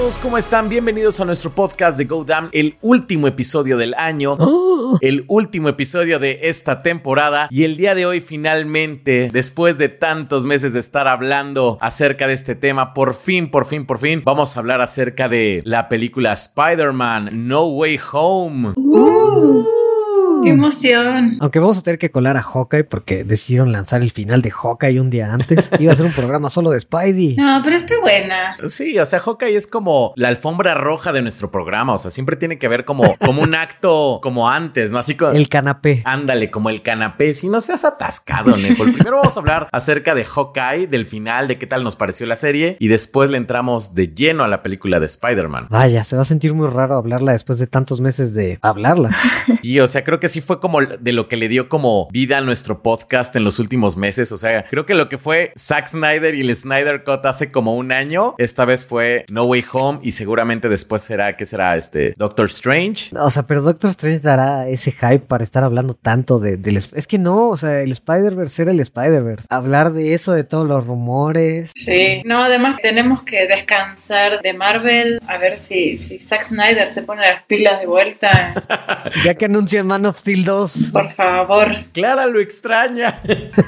todos, ¿cómo están? Bienvenidos a nuestro podcast de Go Damn, el último episodio del año, oh. el último episodio de esta temporada y el día de hoy finalmente, después de tantos meses de estar hablando acerca de este tema, por fin, por fin, por fin, vamos a hablar acerca de la película Spider-Man No Way Home. Uh. ¡Qué emoción! Aunque vamos a tener que colar a Hawkeye porque decidieron lanzar el final de Hawkeye un día antes. Iba a ser un programa solo de Spidey. No, pero está buena. Sí, o sea, Hawkeye es como la alfombra roja de nuestro programa. O sea, siempre tiene que ver como, como un acto como antes, ¿no? Así como. El canapé. Ándale, como el canapé. Si no seas atascado, Nepal. Primero vamos a hablar acerca de Hawkeye, del final, de qué tal nos pareció la serie. Y después le entramos de lleno a la película de Spider-Man. Vaya, se va a sentir muy raro hablarla después de tantos meses de hablarla. Y, o sea, creo que sí fue como de lo que le dio como vida a nuestro podcast en los últimos meses. O sea, creo que lo que fue Zack Snyder y el Snyder Cut hace como un año, esta vez fue No Way Home y seguramente después será, ¿qué será? Este Doctor Strange. O sea, pero Doctor Strange dará ese hype para estar hablando tanto de, del... Es que no, o sea, el Spider-Verse era el Spider-Verse. Hablar de eso, de todos los rumores. Sí, no, además tenemos que descansar de Marvel, a ver si, si Zack Snyder se pone las pilas de vuelta. ya que anuncia Man of Steel 2 por favor. Clara lo extraña.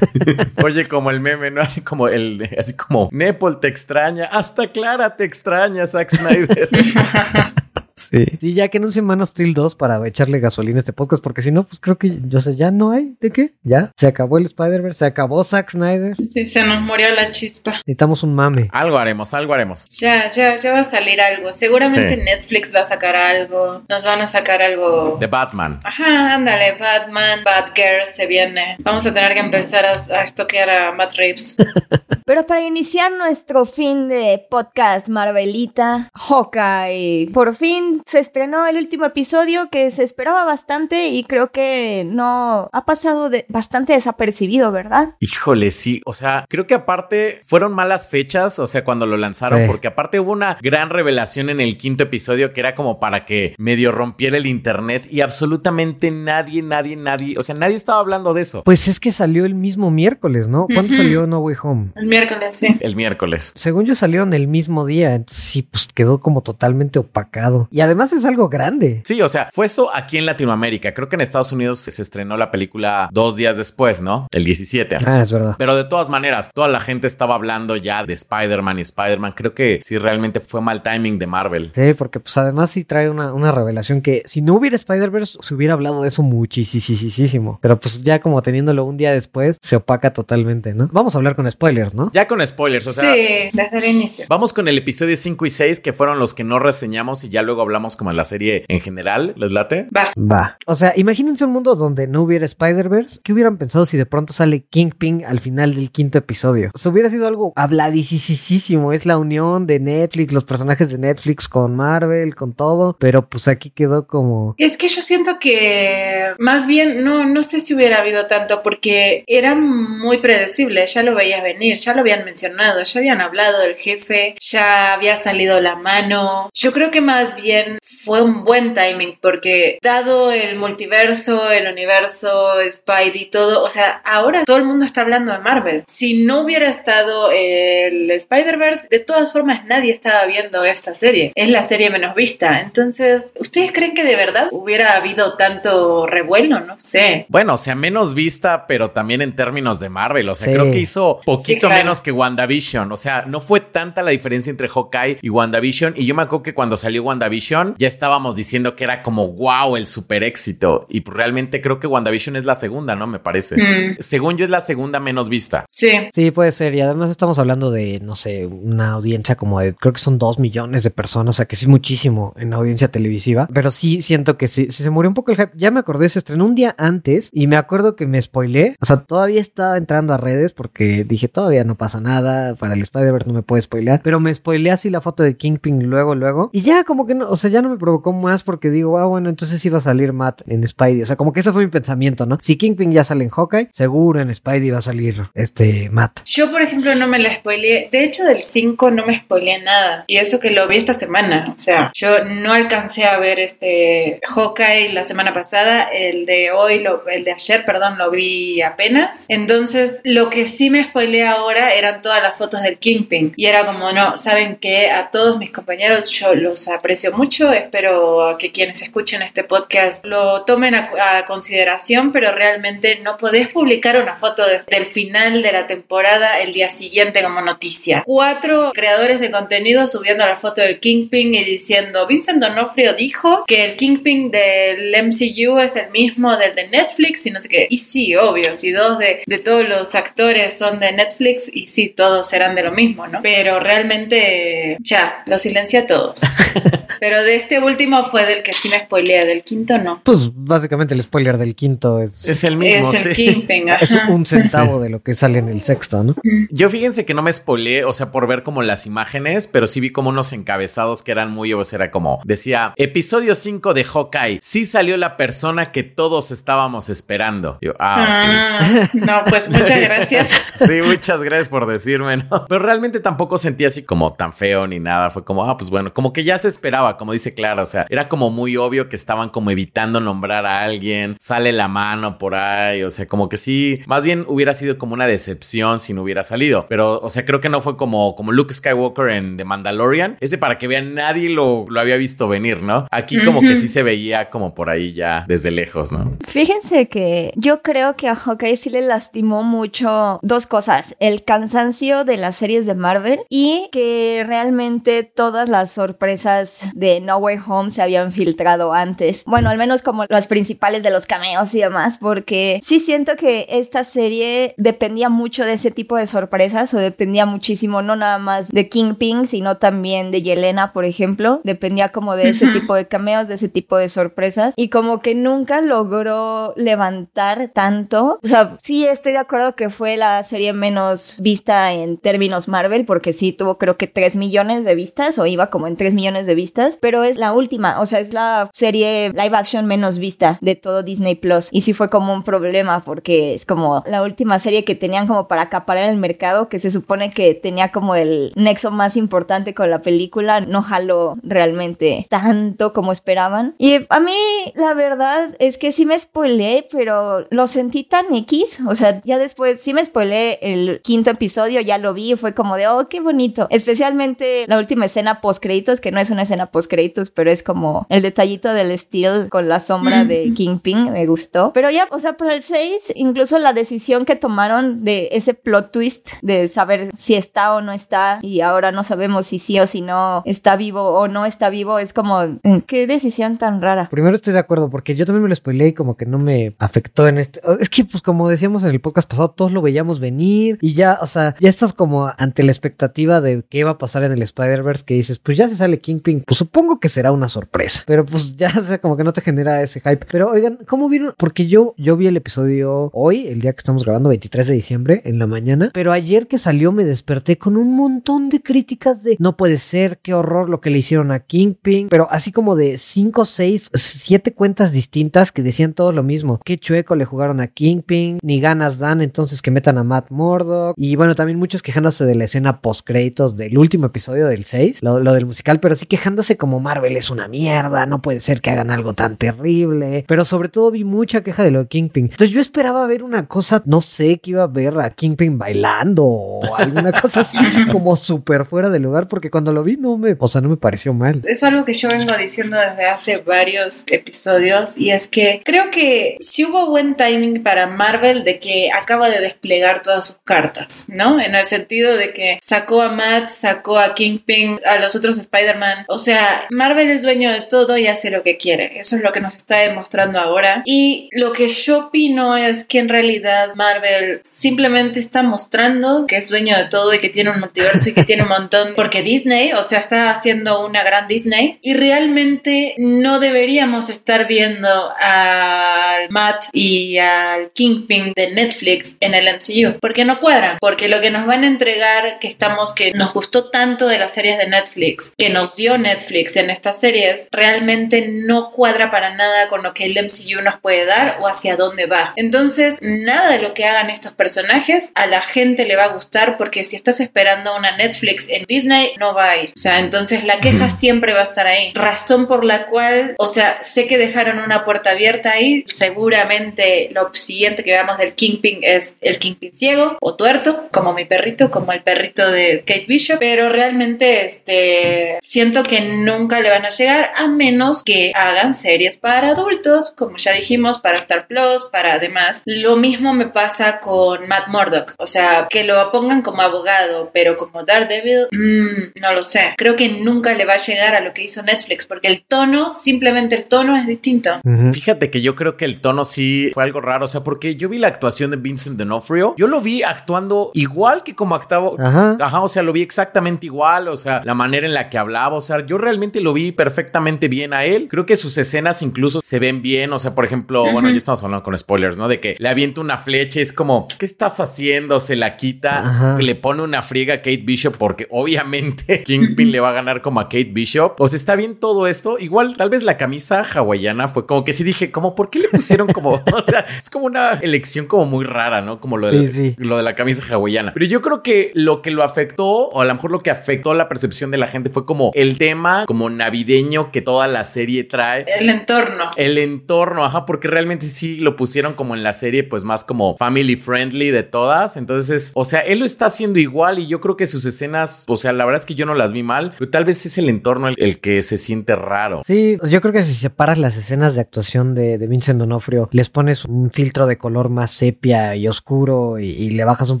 Oye, como el meme, ¿no? Así como el, así como Nepal te extraña, hasta Clara te extraña, Zack Snyder. Sí. Sí, ya que anuncie Man of Steel 2 para echarle gasolina a este podcast, porque si no, pues creo que, yo sé, ya no hay. ¿De qué? Ya. Se acabó el Spider-Verse, se acabó Zack Snyder. Sí, se nos murió la chispa. Necesitamos un mame. Algo haremos, algo haremos. Ya, ya, ya va a salir algo. Seguramente Netflix va a sacar algo. Nos van a sacar algo. De Batman. Ajá, ándale, Batman, Batgirl se viene. Vamos a tener que empezar a, a estoquear a Matt Reeves. Pero para iniciar nuestro fin de podcast Marvelita, Hawkeye, por fin se estrenó el último episodio que se esperaba bastante y creo que no ha pasado de, bastante desapercibido, ¿verdad? Híjole, sí. O sea, creo que aparte fueron malas fechas, o sea, cuando lo lanzaron, porque aparte hubo una gran revelación en el quinto episodio que era como para que medio rompiera el internet y absolutamente nadie, nadie, nadie, o sea, nadie estaba hablando de eso. Pues es que salió el mismo miércoles, ¿no? ¿Cuándo salió No Way Home? El miércoles, sí. El miércoles. Según yo salieron el mismo día, entonces sí, pues quedó como totalmente opacado. Y además es algo grande. Sí, o sea, fue eso aquí en Latinoamérica. Creo que en Estados Unidos se estrenó la película dos días después, ¿no? El 17. Ah, es verdad. Pero de todas maneras, toda la gente estaba hablando ya de Spider-Man y Spider-Man. Creo que sí realmente fue mal timing de Marvel. Sí, porque pues además sí trae una, una revelación que si no hubiera Spider-Verse se hubiera hablado de eso muchísimo. Pero pues ya como teniéndolo un día después se opaca totalmente, ¿no? Vamos a hablar con spoilers, ¿no? Ya con spoilers, o sea. Sí, desde el inicio. Vamos con el episodio 5 y 6 que fueron los que no reseñamos y ya luego hablamos como la serie en general. ¿Les late? Va. Va. O sea, imagínense un mundo donde no hubiera Spider-Verse. ¿Qué hubieran pensado si de pronto sale Kingpin al final del quinto episodio? O hubiera sido algo habladísimo. Es la unión de Netflix, los personajes de Netflix con Marvel, con todo. Pero pues aquí quedó como. Es que yo siento que más bien no, no sé si hubiera habido tanto porque era muy predecible. Ya lo veías venir, ya lo habían mencionado, ya habían hablado del jefe, ya había salido la mano. Yo creo que más bien fue un buen timing porque dado el multiverso, el universo, Spidey, todo, o sea, ahora todo el mundo está hablando de Marvel. Si no hubiera estado el Spider-Verse, de todas formas nadie estaba viendo esta serie. Es la serie menos vista. Entonces, ¿ustedes creen que de verdad hubiera habido tanto revuelo? No sé. Bueno, o sea, menos vista, pero también en términos de Marvel. O sea, creo que hizo poquito menos que WandaVision. O sea, no fue tanta la diferencia entre Hawkeye y WandaVision. Y yo me acuerdo que cuando salió WandaVision, ya estábamos diciendo que era como wow, el super éxito. Y pues realmente creo que WandaVision es la segunda, ¿no? Me parece. Mm. Según yo, es la segunda menos vista. Sí. Sí, puede ser. Y además estamos hablando de, no sé, una audiencia como de, creo que son dos millones de personas. O sea, que sí, muchísimo en audiencia televisiva. Pero sí siento que sí, se murió un poco el hype. Ya me acordé, se estrenó un día antes y me acuerdo que me spoilé. O sea, todavía estaba entrando a redes porque dije, todavía no pasa nada. Para el Spider-Verse no me puede spoilear. Pero me spoileé así la foto de Kingpin luego, luego. Y ya como que no, o sea, ya no me provocó más porque digo, ah, bueno, entonces iba a salir Matt en Spidey. O sea, como que ese fue mi pensamiento, ¿no? Si Kingpin ya sale en Hawkeye, seguro en Spidey va a salir este Matt. Yo, por ejemplo, no me la spoileé. De hecho, del 5 no me spoileé nada. Y eso que lo vi esta semana. O sea, yo no alcancé a ver este Hawkeye la semana pasada. El de hoy, lo, el de ayer, perdón, lo vi apenas. Entonces, lo que sí me spoileé ahora eran todas las fotos del Kingpin. Y era como, no, saben que a todos mis compañeros yo los aprecio mucho. Espero que quienes escuchen este podcast lo tomen a, consideración, pero realmente no podés publicar una foto de- del final de la temporada el día siguiente como noticia. Cuatro creadores de contenido subiendo la foto del Kingpin y diciendo, Vincent Donofrio dijo que el Kingpin del MCU es el mismo del de Netflix y no sé qué. Y sí, obvio, si dos de, de todos los actores son de Netflix y sí, todos serán de lo mismo, ¿no? Pero realmente ya, lo silencia a todos. Pero de este último fue del que sí me spoileé, del quinto no. Pues básicamente el spoiler del quinto es, Es el mismo, es el sí. Kingpin, es un centavo de lo que sale en el sexto, ¿no? Yo fíjense que no me spoileé, o sea, por ver como las imágenes, pero sí vi como unos encabezados que eran muy, o sea, era como, decía, episodio 5 de Hawkeye, sí salió la persona que todos estábamos esperando. Yo, ah, ok. Ah, no, pues muchas gracias. Sí, muchas gracias por decirme, ¿no? Pero realmente tampoco sentí así como tan feo ni nada. Fue como, ah, pues bueno, como que ya se esperaba, como dice Clara. O sea, era como muy obvio que estaban como evitando nombrar a alguien. Sale la mano por ahí. O sea, como que sí, más bien hubiera sido como una decepción si no hubiera salido. Pero, o sea, creo que no fue como, como Luke Skywalker en The Mandalorian. Ese para que vean, nadie lo, lo había visto venir, ¿no? Aquí como que sí se veía como por ahí ya desde lejos, ¿no? Fíjense que yo creo que a Hawkeye sí le lastimó mucho dos cosas. El cansancio de las series de Marvel y que realmente todas las sorpresas de No Way Home se habían filtrado antes. Bueno, al menos como las principales de los cameos y demás, porque sí siento que esta serie dependía mucho de ese tipo de sorpresas o dependía muchísimo no nada más de Kingpin, sino también de Yelena, por ejemplo. Dependía como de ese tipo de cameos, de ese tipo de sorpresas y como que nunca logró levantar tanto. O sea, sí estoy de acuerdo que fue la serie menos vista en términos Marvel porque sí tuvo creo que 3 millones de vistas o iba como en 3 millones de vistas, pero es la última, o sea, es la serie live action menos vista de todo Disney Plus y sí fue como un problema porque es como la última serie que tenían como para acaparar el mercado que se supone que tenía como el nexo más importante con la película, no jaló realmente tanto como esperaban. Y a mí la verdad es que sí me spoilé, pero lo sentí tan X, o sea, ya después sí me spoilé el quinto episodio, ya lo vi fue como de, oh, qué bonito. Especialmente la última escena post créditos, que no es una escena post créditos, pero es como el detallito del steel con la sombra de Kingpin, me gustó. Pero ya, o sea, para el 6, incluso la decisión que tomaron de ese plot twist de saber si está o no está y ahora no sabemos si sí o si no está vivo o no está vivo, es como, mm, qué decisión tan rara. Primero estoy de acuerdo, porque yo también me lo spoileé y como que no me afectó en este. Es que, pues, como decíamos en el podcast pasado, todos lo veíamos venir y ya, o sea, ya estás como ante la expectativa de qué va a pasar en el Spider-Verse que dices, pues ya se sale Kingpin, pues supongo que será una sorpresa, pero pues ya, sea, como que no te genera ese hype. Pero oigan, ¿cómo vieron? Porque yo, yo vi el episodio hoy, el día que estamos grabando, 23 de diciembre, en la mañana, pero ayer que salió me desperté con un montón de críticas de no puede ser, qué horror lo que le hicieron a Kingpin, pero así como de 5, 6, 7 cuentas distintas que decían todo lo mismo. Qué chueco le jugaron a Kingpin, ni ganas dan entonces que metan a Matt Murdock. Y bueno, también muchos quejándose de la escena post créditos del último episodio del 6, lo, lo del musical, pero sí quejándose como Marvel es una mierda, no puede ser que hagan algo tan terrible. Pero sobre todo vi mucha queja de lo de Kingpin. Entonces yo esperaba ver una cosa, no sé, que iba a ver a Kingpin bailando o alguna cosa así como súper fuera de lugar, porque cuando lo vi no me, o sea, no me pareció mal. Es algo que yo vengo diciendo desde hace varios episodios y es que creo que si hubo buen timing para Marvel de que acaba de desplegar todas sus cartas, ¿no? En el sentido de que sacó a Matt, sacó a Kingpin, a los otros Spider-Man. O sea, Marvel es dueño de todo y hace lo que quiere. Eso es lo que nos está demostrando ahora. Y lo que yo opino es que en realidad Marvel simplemente está mostrando que es dueño de todo y que tiene un multiverso y que tiene un montón. Porque Disney, o sea, está haciendo una gran Disney y realmente no deberíamos estar viendo al Matt y al Kingpin de Netflix en el MCU porque no cuadran. Porque lo que nos van a entregar que estamos, que nos gustó tanto de las series de Netflix, que nos dio Netflix en esta estas series realmente no cuadra para nada con lo que el MCU nos puede dar o hacia dónde va. Entonces, nada de lo que hagan estos personajes a la gente le va a gustar porque si estás esperando una Netflix en Disney, no va a ir. O sea, entonces la queja siempre va a estar ahí. Razón por la cual, o sea, sé que dejaron una puerta abierta ahí. Seguramente lo siguiente que veamos del Kingpin es el Kingpin ciego o tuerto, como mi perrito, como el perrito de Kate Bishop. Pero realmente, este, siento que nunca le van a llegar a menos que hagan series para adultos, como ya dijimos, para Star Plus, para además. Lo mismo me pasa con Matt Murdock. O sea, que lo pongan como abogado, pero como Daredevil, mmm, no lo sé. Creo que nunca le va a llegar a lo que hizo Netflix, porque el tono, simplemente el tono es distinto. Fíjate que yo creo que el tono sí fue algo raro, o sea, porque yo vi la actuación de Vincent D'Onofrio, yo lo vi actuando igual que como actuaba, Ajá. ajá, o sea, lo vi exactamente igual, o sea, la manera en la que hablaba, o sea, yo realmente lo vi perfectamente bien a él. Creo que sus escenas incluso se ven bien, o sea, por ejemplo, bueno, ya estamos hablando con spoilers, ¿no? De que le avienta una flecha, y es como, ¿qué estás haciendo? Se la quita, Ajá. le pone una friega a Kate Bishop porque obviamente Kingpin le va a ganar como a Kate Bishop. O sea, está bien todo esto. Igual, tal vez la camisa hawaiana fue como que sí dije, como, ¿por qué le pusieron como, o sea, es como una elección como muy rara, ¿no? Como lo de, Sí, sí. lo de la camisa hawaiana. Pero yo creo que lo que lo afectó, o a lo mejor lo que afectó la percepción de la gente fue como el tema como navideño que toda la serie trae. El entorno. El entorno, ajá, porque realmente sí lo pusieron como en la serie, pues más como family friendly de todas. Entonces, o sea, él lo está haciendo igual y yo creo que sus escenas, o sea, la verdad es que yo no las vi mal, pero tal vez es el entorno el, el que se siente raro. Sí, pues yo creo que si separas las escenas de actuación de, de Vincent D'Onofrio, les pones un filtro de color más sepia y oscuro y, y le bajas un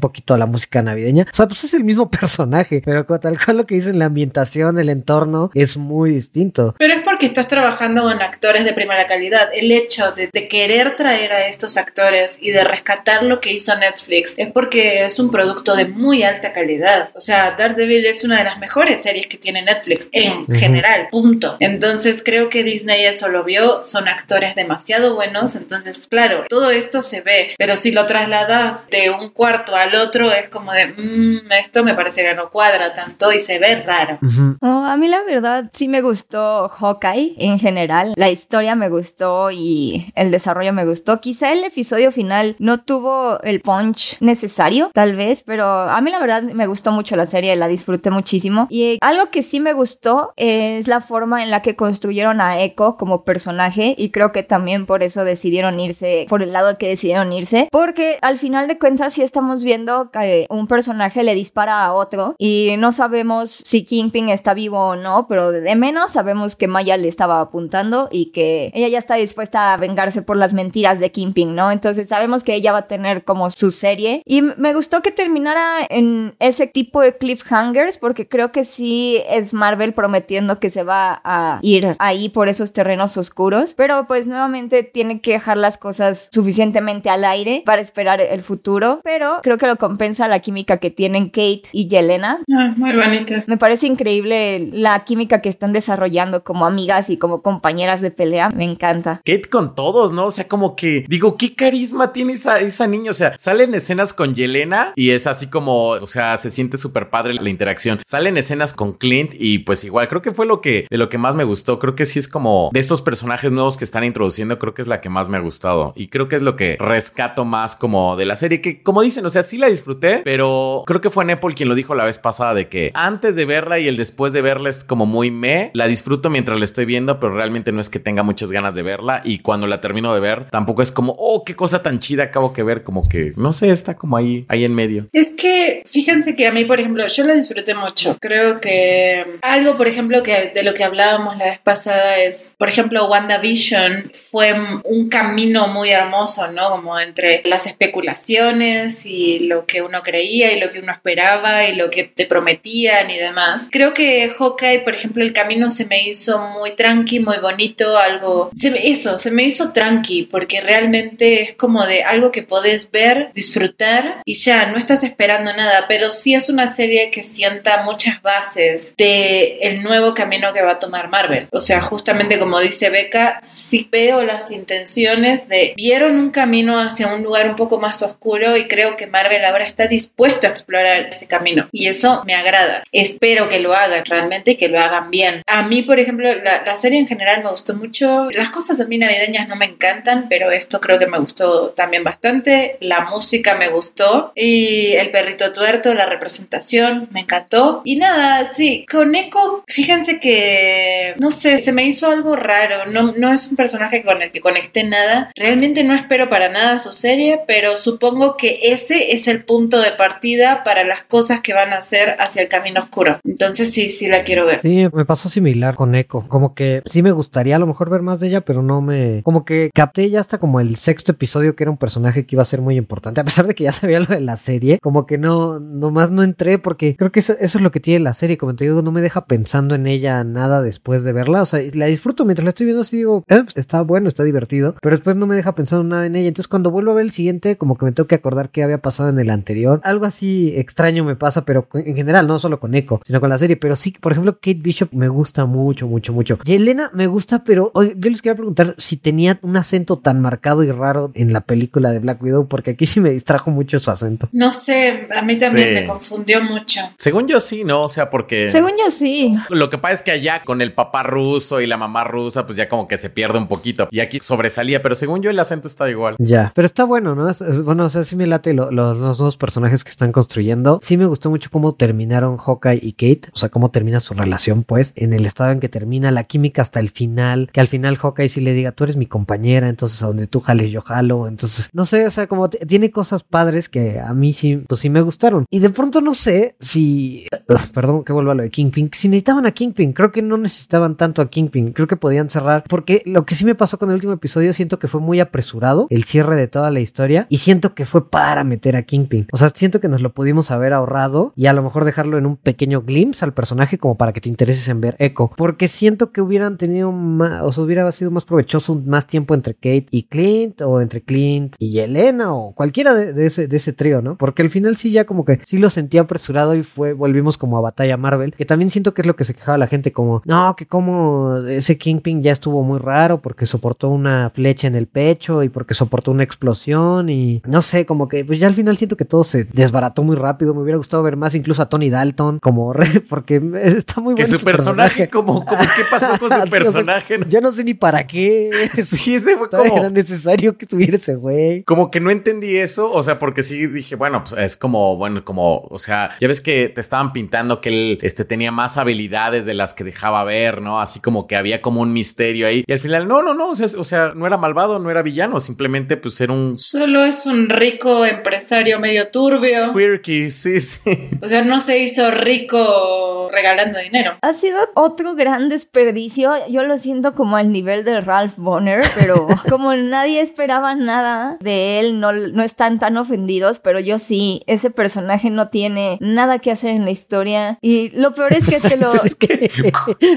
poquito a la música navideña, o sea, pues es el mismo personaje, pero con tal cual lo que dicen la ambientación, el entorno, es muy distinto. Pero es porque estás trabajando con actores de primera calidad. El hecho de, de querer traer a estos actores y de rescatar lo que hizo Netflix es porque es un producto de muy alta calidad. O sea, Daredevil es una de las mejores series que tiene Netflix en general, punto. Entonces creo que Disney eso lo vio, son actores demasiado buenos, entonces claro, todo esto se ve, pero si lo trasladas de un cuarto al otro es como de, "Mm, esto me parece que no cuadra tanto y se ve raro. No, a mí la verdad sí me gustó Hawkeye en general. La historia me gustó y el desarrollo me gustó. Quizá el episodio final no tuvo el punch necesario, tal vez, pero a mí la verdad me gustó mucho la serie, la disfruté muchísimo. Y algo que sí me gustó es la forma en la que construyeron a Echo como personaje y creo que también por eso decidieron irse, por el lado que decidieron irse, porque al final de cuentas sí estamos viendo que un personaje le dispara a otro y no sabemos si Kingpin está vivo o no, pero de menos sabemos que Maya le estaba apuntando y que ella ya está dispuesta a vengarse por las mentiras de Kingpin, ¿no? Entonces sabemos que ella va a tener como su serie y me gustó que terminara en ese tipo de cliffhangers porque creo que sí es Marvel prometiendo que se va a ir ahí por esos terrenos oscuros, pero pues nuevamente tiene que dejar las cosas suficientemente al aire para esperar el futuro, pero creo que lo compensa la química que tienen Kate y Yelena. Ah, muy bonita. Me parece increíble la química que están desarrollando como amigas y como compañeras de pelea. Me encanta. Kate con todos, ¿no? O sea, como que digo, qué carisma tiene esa, esa niña. O sea, salen escenas con Yelena y es así como, o sea, se siente súper padre la interacción. Salen escenas con Clint y pues igual, creo que fue lo que de lo que más me gustó. Creo que sí es como de estos personajes nuevos que están introduciendo, creo que es la que más me ha gustado. Y creo que es lo que rescato más como de la serie, que como dicen, o sea, sí la disfruté, pero creo que fue Nepal quien lo dijo la vez pasada de que antes de verla y el después de verla es como muy me, la disfruto mientras la estoy viendo, pero realmente no es que tenga muchas ganas de verla y cuando la termino de ver tampoco es como, oh, qué cosa tan chida acabo que ver, como que, no sé, está como ahí, ahí en medio. Es que fíjense que a mí, por ejemplo, yo la disfruté mucho. Creo que algo, por ejemplo, que de lo que hablábamos la vez pasada es, por ejemplo, WandaVision fue un camino muy hermoso, ¿no? Como entre las especulaciones y lo que uno creía y lo que uno esperaba y lo que te prometían y demás. Creo que Hawkeye, por ejemplo, el camino se me hizo muy tranqui, muy bonito, algo... Se me, eso, se me hizo tranqui porque realmente es como de algo que podés ver, disfrutar y ya, no estás esperando nada, pero sí es una serie que sienta muchas bases de el nuevo camino que va a tomar Marvel. O sea, justamente como dice Beca, sí veo las intenciones de vieron un camino hacia un lugar un poco más oscuro y creo que Marvel ahora está dispuesto a explorar ese camino y eso me agrada. Espero que lo hagan realmente y que lo hagan A mí, por ejemplo, la, la, serie en general me gustó mucho. Las cosas a mí navideñas no me encantan, pero esto creo que me gustó también bastante. La música me gustó y el perrito tuerto, la representación, me encantó. Y nada, sí, con Echo, fíjense que, no sé, se me hizo algo raro. No, no es un personaje con el que conecté nada. Realmente no espero para nada su serie, pero supongo que ese es el punto de partida para las cosas que van a hacer hacia el camino oscuro. Entonces sí, sí la quiero ver. Sí, me pasó similar con Echo. Como que sí me gustaría a lo mejor ver más de ella, pero no me... Como que capté ya hasta como el sexto episodio que era un personaje que iba a ser muy importante. A pesar de que ya sabía lo de la serie, como que no, nomás no entré porque creo que eso, es lo que tiene la serie. Como te digo, no me deja pensando en ella nada después de verla. O sea, la disfruto mientras la estoy viendo así digo, eh, está bueno, está divertido, pero después no me deja pensando nada en ella. Entonces cuando vuelvo a ver el siguiente, como que me tengo que acordar qué había pasado en el anterior. Algo así extraño me pasa, pero en general, no solo con Echo, sino con la serie. Pero sí, por ejemplo, Kate Bishop me gusta mucho, mucho, mucho. Y Elena me gusta, pero hoy yo les quería preguntar si tenía un acento tan marcado y raro en la película de Black Widow, porque aquí sí me distrajo mucho su acento. No sé, a mí también sí. me confundió mucho. Según yo sí, ¿no? O sea, porque... Según yo sí. Lo que pasa es que allá con el papá ruso y la mamá rusa, pues ya como que se pierde un poquito. Y aquí sobresalía, pero según yo el acento está igual. Ya, pero está bueno, ¿no? Es, es, bueno, o sea, sí me late lo, lo, los nuevos personajes que están construyendo. Sí me gustó mucho cómo terminaron Hawkeye y Kate, o sea, cómo termina su relación, pues, en el estado en que termina la química hasta el final, que al final Hawkeye sí le diga, tú eres mi compañera, entonces a donde tú jales yo jalo, entonces, no sé, o sea, como tiene cosas padres que a mí sí, pues sí me gustaron. Y de pronto no sé si, perdón que vuelva a lo de Kingpin, si necesitaban a Kingpin, creo que no necesitaban tanto a Kingpin, creo que podían cerrar, porque lo que sí me pasó con el último episodio, siento que fue muy apresurado el cierre de toda la historia y siento que fue para meter a Kingpin. O sea, siento que nos lo pudimos haber ahorrado y a lo mejor dejarlo en un pequeño glimpse al personaje como para que te intereses en ver Echo, porque siento que hubieran tenido más, o sea, hubiera sido más provechoso más tiempo entre Kate y Clint o entre Clint y Yelena o cualquiera de, de ese, de ese trío, ¿no? Porque al final sí ya como que sí lo sentía apresurado y fue, volvimos como a batalla Marvel, que también siento que es lo que se quejaba la gente como, no, que como ese Kingpin ya estuvo muy raro porque soportó una flecha en el pecho y porque soportó una explosión y no sé, como que pues ya al final siento que todo se desbarató muy rápido, me hubiera gustado ver más incluso a Tony Dalton como re, porque está muy bueno. Que su, su personaje, personaje, como, como qué pasó con su personaje. ya no sé ni para qué. Sí, ese fue como. Era necesario que tuviera ese güey. Como que no entendí eso, o sea, porque sí dije, bueno, pues es como, bueno, como, o sea, ya ves que te estaban pintando que él este, tenía más habilidades de las que dejaba ver, ¿no? Así como que había como un misterio ahí. Y al final, no, no, no, o sea, o sea no era malvado, no era villano, simplemente pues era un. Solo es un rico empresario medio turbio. Quirky, sí, sí. O sea, no se hizo rico regalando dinero. Ha sido otro gran desperdicio. Yo lo siento como al nivel de Ralph Bonner, pero como nadie esperaba nada de él, no, no están tan ofendidos, pero yo sí, ese personaje no tiene nada que hacer en la historia. Y lo peor es que te lo... es que,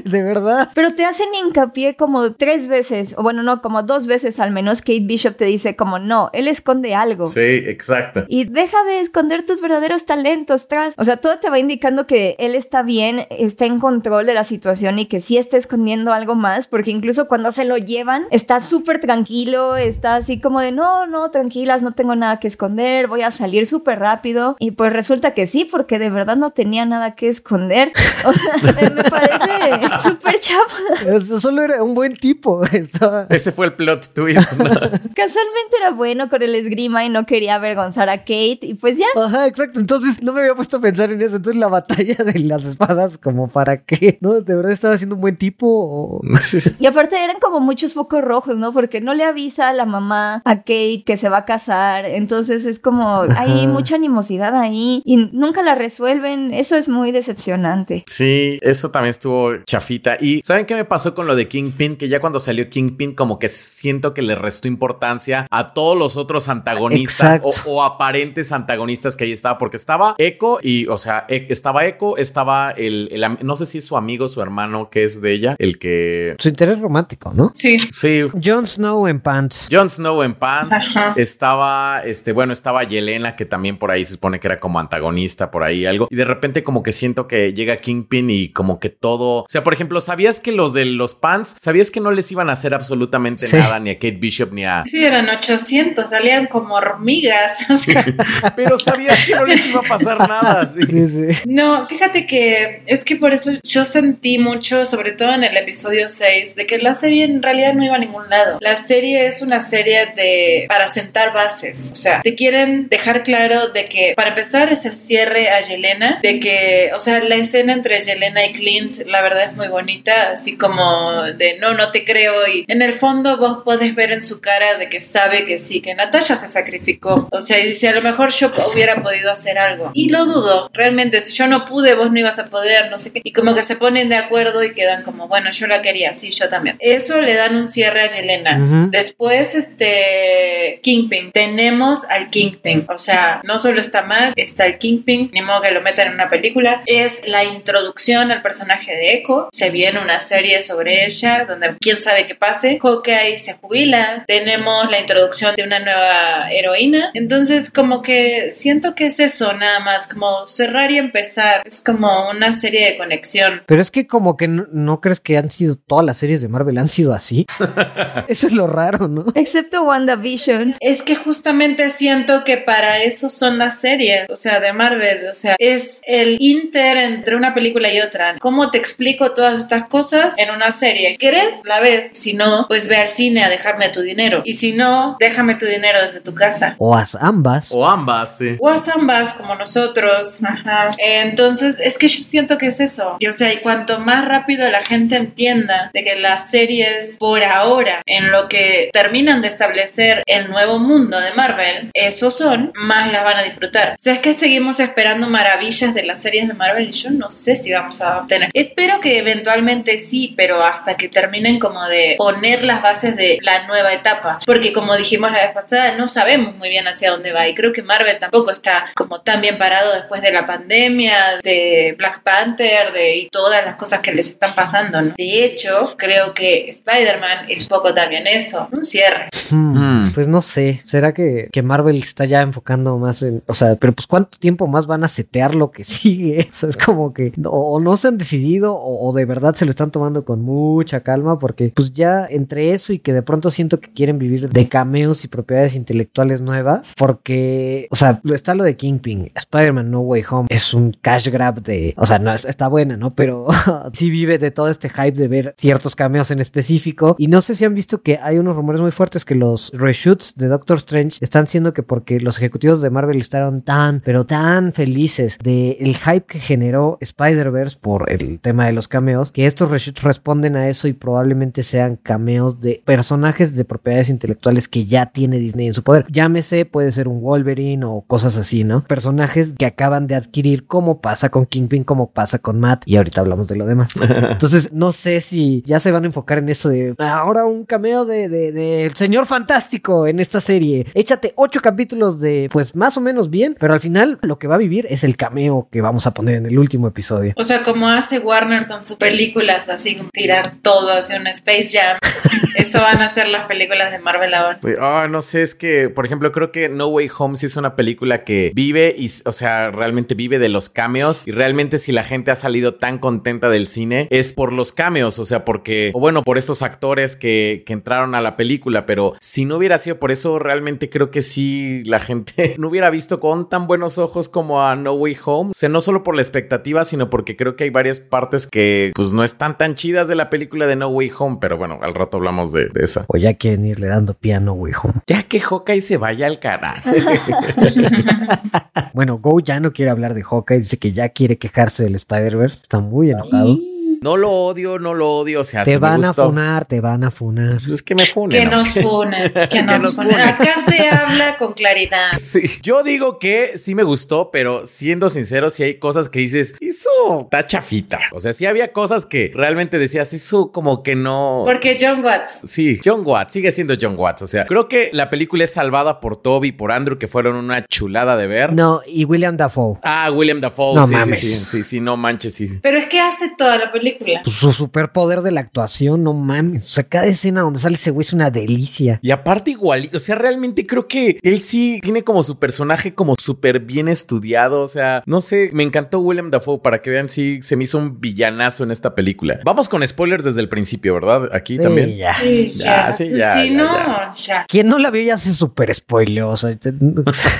de verdad. Pero te hacen hincapié como tres veces, o bueno, no, como dos veces al menos, Kate Bishop te dice como, no, él esconde algo. Sí, exacto. Y deja de esconder tus verdaderos talentos, tras. O sea, todo te va indicando que él está bien, está en control de la situación y que sí está escondiendo algo más, porque incluso cuando se lo llevan, está súper tranquilo, está así como de, no, no, tranquilas, no tengo nada que esconder, voy a salir súper rápido. Y pues resulta que sí, porque de verdad no tenía nada que esconder. O sea, me parece súper chavo. Eso solo era un buen tipo. Estaba... Ese fue el plot twist. ¿no? Casualmente era bueno con el esgrima y no quería avergonzar a Kate y pues ya. Ajá, exacto. Entonces no me había puesto a pensar en eso. Entonces la batalla de las espadas, como para qué, ¿no? De verdad estaba siendo un buen tipo. O... y aparte eran como muchos focos rojos, ¿no? Porque no le avisa a la mamá a Kate que se va a casar. Entonces es como, Ajá. hay mucha animosidad ahí y nunca la resuelven. Eso es muy decepcionante. Sí, eso también estuvo chafita. Y ¿saben qué me pasó con lo de Kingpin? Que ya cuando salió Kingpin, como que siento que le restó importancia a todos los otros antagonistas o, o, aparentes antagonistas que ahí estaba, porque estaba Echo y, o sea, e estaba Echo, estaba el, el, no sé si es su amigo, su hermano, que es de ella, el que. Su interés romántico, ¿no? Sí. Sí. Jon Snow en Pants. Jon Snow en Pants. Ajá. Estaba, este, bueno, estaba Yelena, que también por ahí se supone que era como antagonista, por ahí algo. Y de repente, como que siento que llega Kingpin y como que todo. O sea, por ejemplo, ¿sabías que los de los Pants, sabías que no les iban a hacer absolutamente sí. nada, ni a Kate Bishop ni a. Sí, eran 800, salían como hormigas. O sea. Pero sabías que no les iba a pasar nada. Sí. sí, sí. No, fíjate que es que por eso yo sentí sentí mucho, sobre todo en el episodio 6, de que la serie en realidad no iba a ningún lado. La serie es una serie de para sentar bases, o sea, te quieren dejar claro de que para empezar es el cierre a Yelena, de que, o sea, la escena entre Yelena y Clint, la verdad es muy bonita, así como de no, no te creo y en el fondo vos podés ver en su cara de que sabe que sí, que Natasha se sacrificó, o sea, y dice a lo mejor yo hubiera podido hacer algo y lo dudo, realmente si yo no pude, vos no ibas a poder, no sé qué, y como que se ponen de acuerdo y quedan como, bueno, yo la quería, sí, yo también. Eso le dan un cierre a Yelena. Después, este, Kingpin, tenemos al Kingpin, o sea, no solo está mal, está el Kingpin, ni modo que lo metan en una película, es la introducción al personaje de Echo, se viene una serie sobre ella, donde quién sabe qué pase, Hawkeye se jubila, tenemos la introducción de una nueva heroína, entonces como que siento que es eso nada más, como cerrar y empezar, es como una serie de conexión. Pero es que como que no, crees que han sido todas las series de Marvel han sido así. eso es lo raro, ¿no? Excepto WandaVision. Es que justamente siento que para eso son las series, o sea, de Marvel, o sea, es el inter entre una película y otra. ¿Cómo te explico todas estas cosas en una serie? ¿Quieres? La ves. Si no, pues ve al cine a dejarme tu dinero. Y si no, déjame tu dinero desde tu casa. O haz ambas. O ambas, sí. O haz ambas, como nosotros. Ajá. Entonces, es que yo siento que es eso. Y, o sea, y cuanto más rápido la gente entienda de que las series, por ahora, en lo que terminan de establecer el nuevo mundo de Marvel, esos son, más las van a disfrutar. O sea, es que seguimos esperando maravillas de las series de Marvel y yo no sé si vamos a obtener. Espero que eventualmente sí, pero hasta que terminen como de poner las bases de la nueva etapa. Porque como dijimos la vez pasada, no sabemos muy bien hacia dónde va y creo que Marvel tampoco está como tan bien parado después de la pandemia, de Black Panther, de todas las cosas que les están pasando. De hecho, creo que Spider-Man es poco también eso, un cierre. Hmm, hmm. Pues no sé, ¿será que, que Marvel está ya enfocando más en, o sea, pero pues cuánto tiempo más van a setear lo que sigue? O sea, es como que o no se han decidido o, de verdad se lo están tomando con mucha calma porque pues ya entre eso y que de pronto siento que quieren vivir de cameos y propiedades intelectuales nuevas porque, o sea, está lo de Kingpin, Spider-Man No Way Home es un cash grab de, o sea, no está buena, ¿no? Pero sí vive de todo este hype de ver ciertos cameos en específico y no sé si han visto que hay unos rumores muy fuertes que los reshoots de Doctor Strange están siendo que porque los ejecutivos de Marvel estaban tan, pero tan felices del hype que generó Spider-Verse por el tema de los cameos, que estos reshoots responden a eso y probablemente sean cameos de personajes de propiedades intelectuales que ya tiene Disney en su poder. Llámese, puede ser un Wolverine o cosas así, ¿no? Personajes que acaban de adquirir, como pasa con Kingpin, como pasa con Matt, y ahorita hablamos de lo demás. Entonces, no sé si ya se van a enfocar en eso de ahora un cameo de, de, Señor Fantástico en esta serie. Échate ocho capítulos de, pues más o menos bien, pero al final lo que va a vivir es el cameo que vamos a poner en el último episodio. O sea, como hace Warner con sus películas, así tirar todo hacia un Space Jam. Eso van a ser las películas de Marvel ahora. Pues, ah, no sé, es que, por ejemplo, creo que No Way Home sí es una película que vive y, o sea, realmente vive de los cameos y realmente si la gente ha salido tan contenta del cine es por los cameos, o sea, porque, o bueno, por estos actores que, que entraron a la película, pero si no hubiera sido por eso, realmente creo que sí la gente no hubiera visto con tan buenos ojos como a No Way Home, o sea, no solo por la expectativa, sino porque creo que hay varias partes que pues no están tan chidas de la película de No Way Home, pero bueno, al rato hablamos de, esa. O ya quieren irle dando pie a No Way Home. Ya que Hawkeye se vaya al carajo. bueno, Go ya no quiere hablar de Hawkeye, dice que ya quiere quejarse del Spider-Verse, está muy enojado. No lo odio, no lo odio. O sea, te van a funar, te van a funar. Es pues que me funen. Que nos funen, que, nos, funen. Acá se habla con claridad. Sí, yo digo que sí me gustó, pero siendo sincero, sí hay cosas que dices, eso está chafita. O sea, sí había cosas que realmente decías, eso como que no. Porque John Watts. Sí, John Watts, sigue siendo John Watts. O sea, creo que la película es salvada por Toby y por Andrew, que fueron una chulada de ver. No, y William Dafoe. Ah, William Dafoe, no sí, mames. sí, sí, sí, sí, no manches, sí. Pero es que hace toda la película pues, su superpoder de la actuación, no mames. O sea, cada escena donde sale ese güey es una delicia. Y aparte igualito, o sea, realmente creo que él sí tiene como su personaje como súper bien estudiado. O sea, no sé, me encantó William Dafoe para que vean si se me hizo un villanazo en esta película. Vamos con spoilers desde el principio, ¿verdad? Aquí también. Ya. Sí, ya. sí, ya. Sí, no, ya. Quien no la vio ya se súper spoileó. O sea,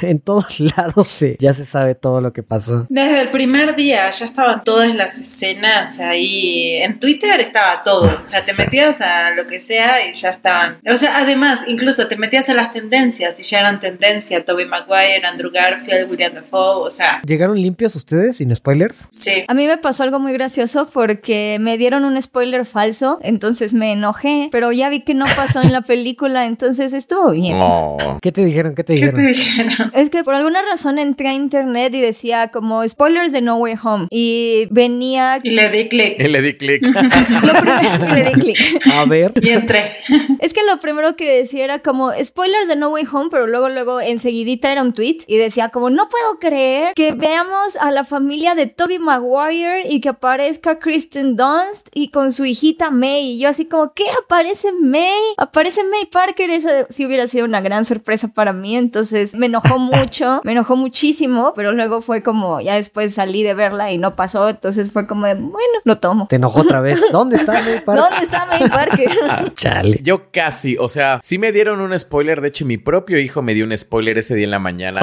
en todos lados se, ya se sabe todo lo que pasó. Desde el primer día ya estaban todas las escenas ahí y en Twitter estaba todo. O sea, te Sí. metías a lo que sea y ya estaban. O sea, además, incluso te metías a las tendencias y ya eran tendencia. Toby Maguire, Andrew Garfield, William Dafoe, o sea, ¿Llegaron limpios ustedes sin spoilers? sí. A mí me pasó algo muy gracioso porque me dieron un spoiler falso, entonces me enojé, pero ya vi que no pasó en la película, entonces estuvo bien. Oh. ¿Qué te dijeron? ¿Qué te ¿Qué te dijeron? dijeron? Es que por alguna razón entré a internet y decía como spoilers de No Way Home y venía Y le di clic. Le di clic. lo primero y le di clic. A ver. Y entré. Es que lo primero que decía era como spoilers de No Way Home, pero luego luego enseguidita era un tweet y decía como no puedo creer que veamos a la familia de Toby Maguire y que aparezca Kristen Dunst y con su hijita May y yo así como ¿qué aparece May? Aparece May Parker, eso sí hubiera sido una gran sorpresa para mí, entonces me enojó mucho, me enojó muchísimo, pero luego fue como ya después salí de verla y no pasó, entonces fue como de, bueno, lo tomo. Te enojó otra vez. ¿Dónde está May Parker? ¿Dónde está May Parker? Chale. Yo casi, o sea, sí me dieron un spoiler. De hecho, mi propio hijo me dio un spoiler ese día en la mañana.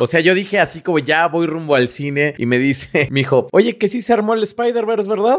O sea, yo dije así como ya voy rumbo al cine y me dice mi hijo, oye, que sí se armó el Spider-Verse, ¿verdad?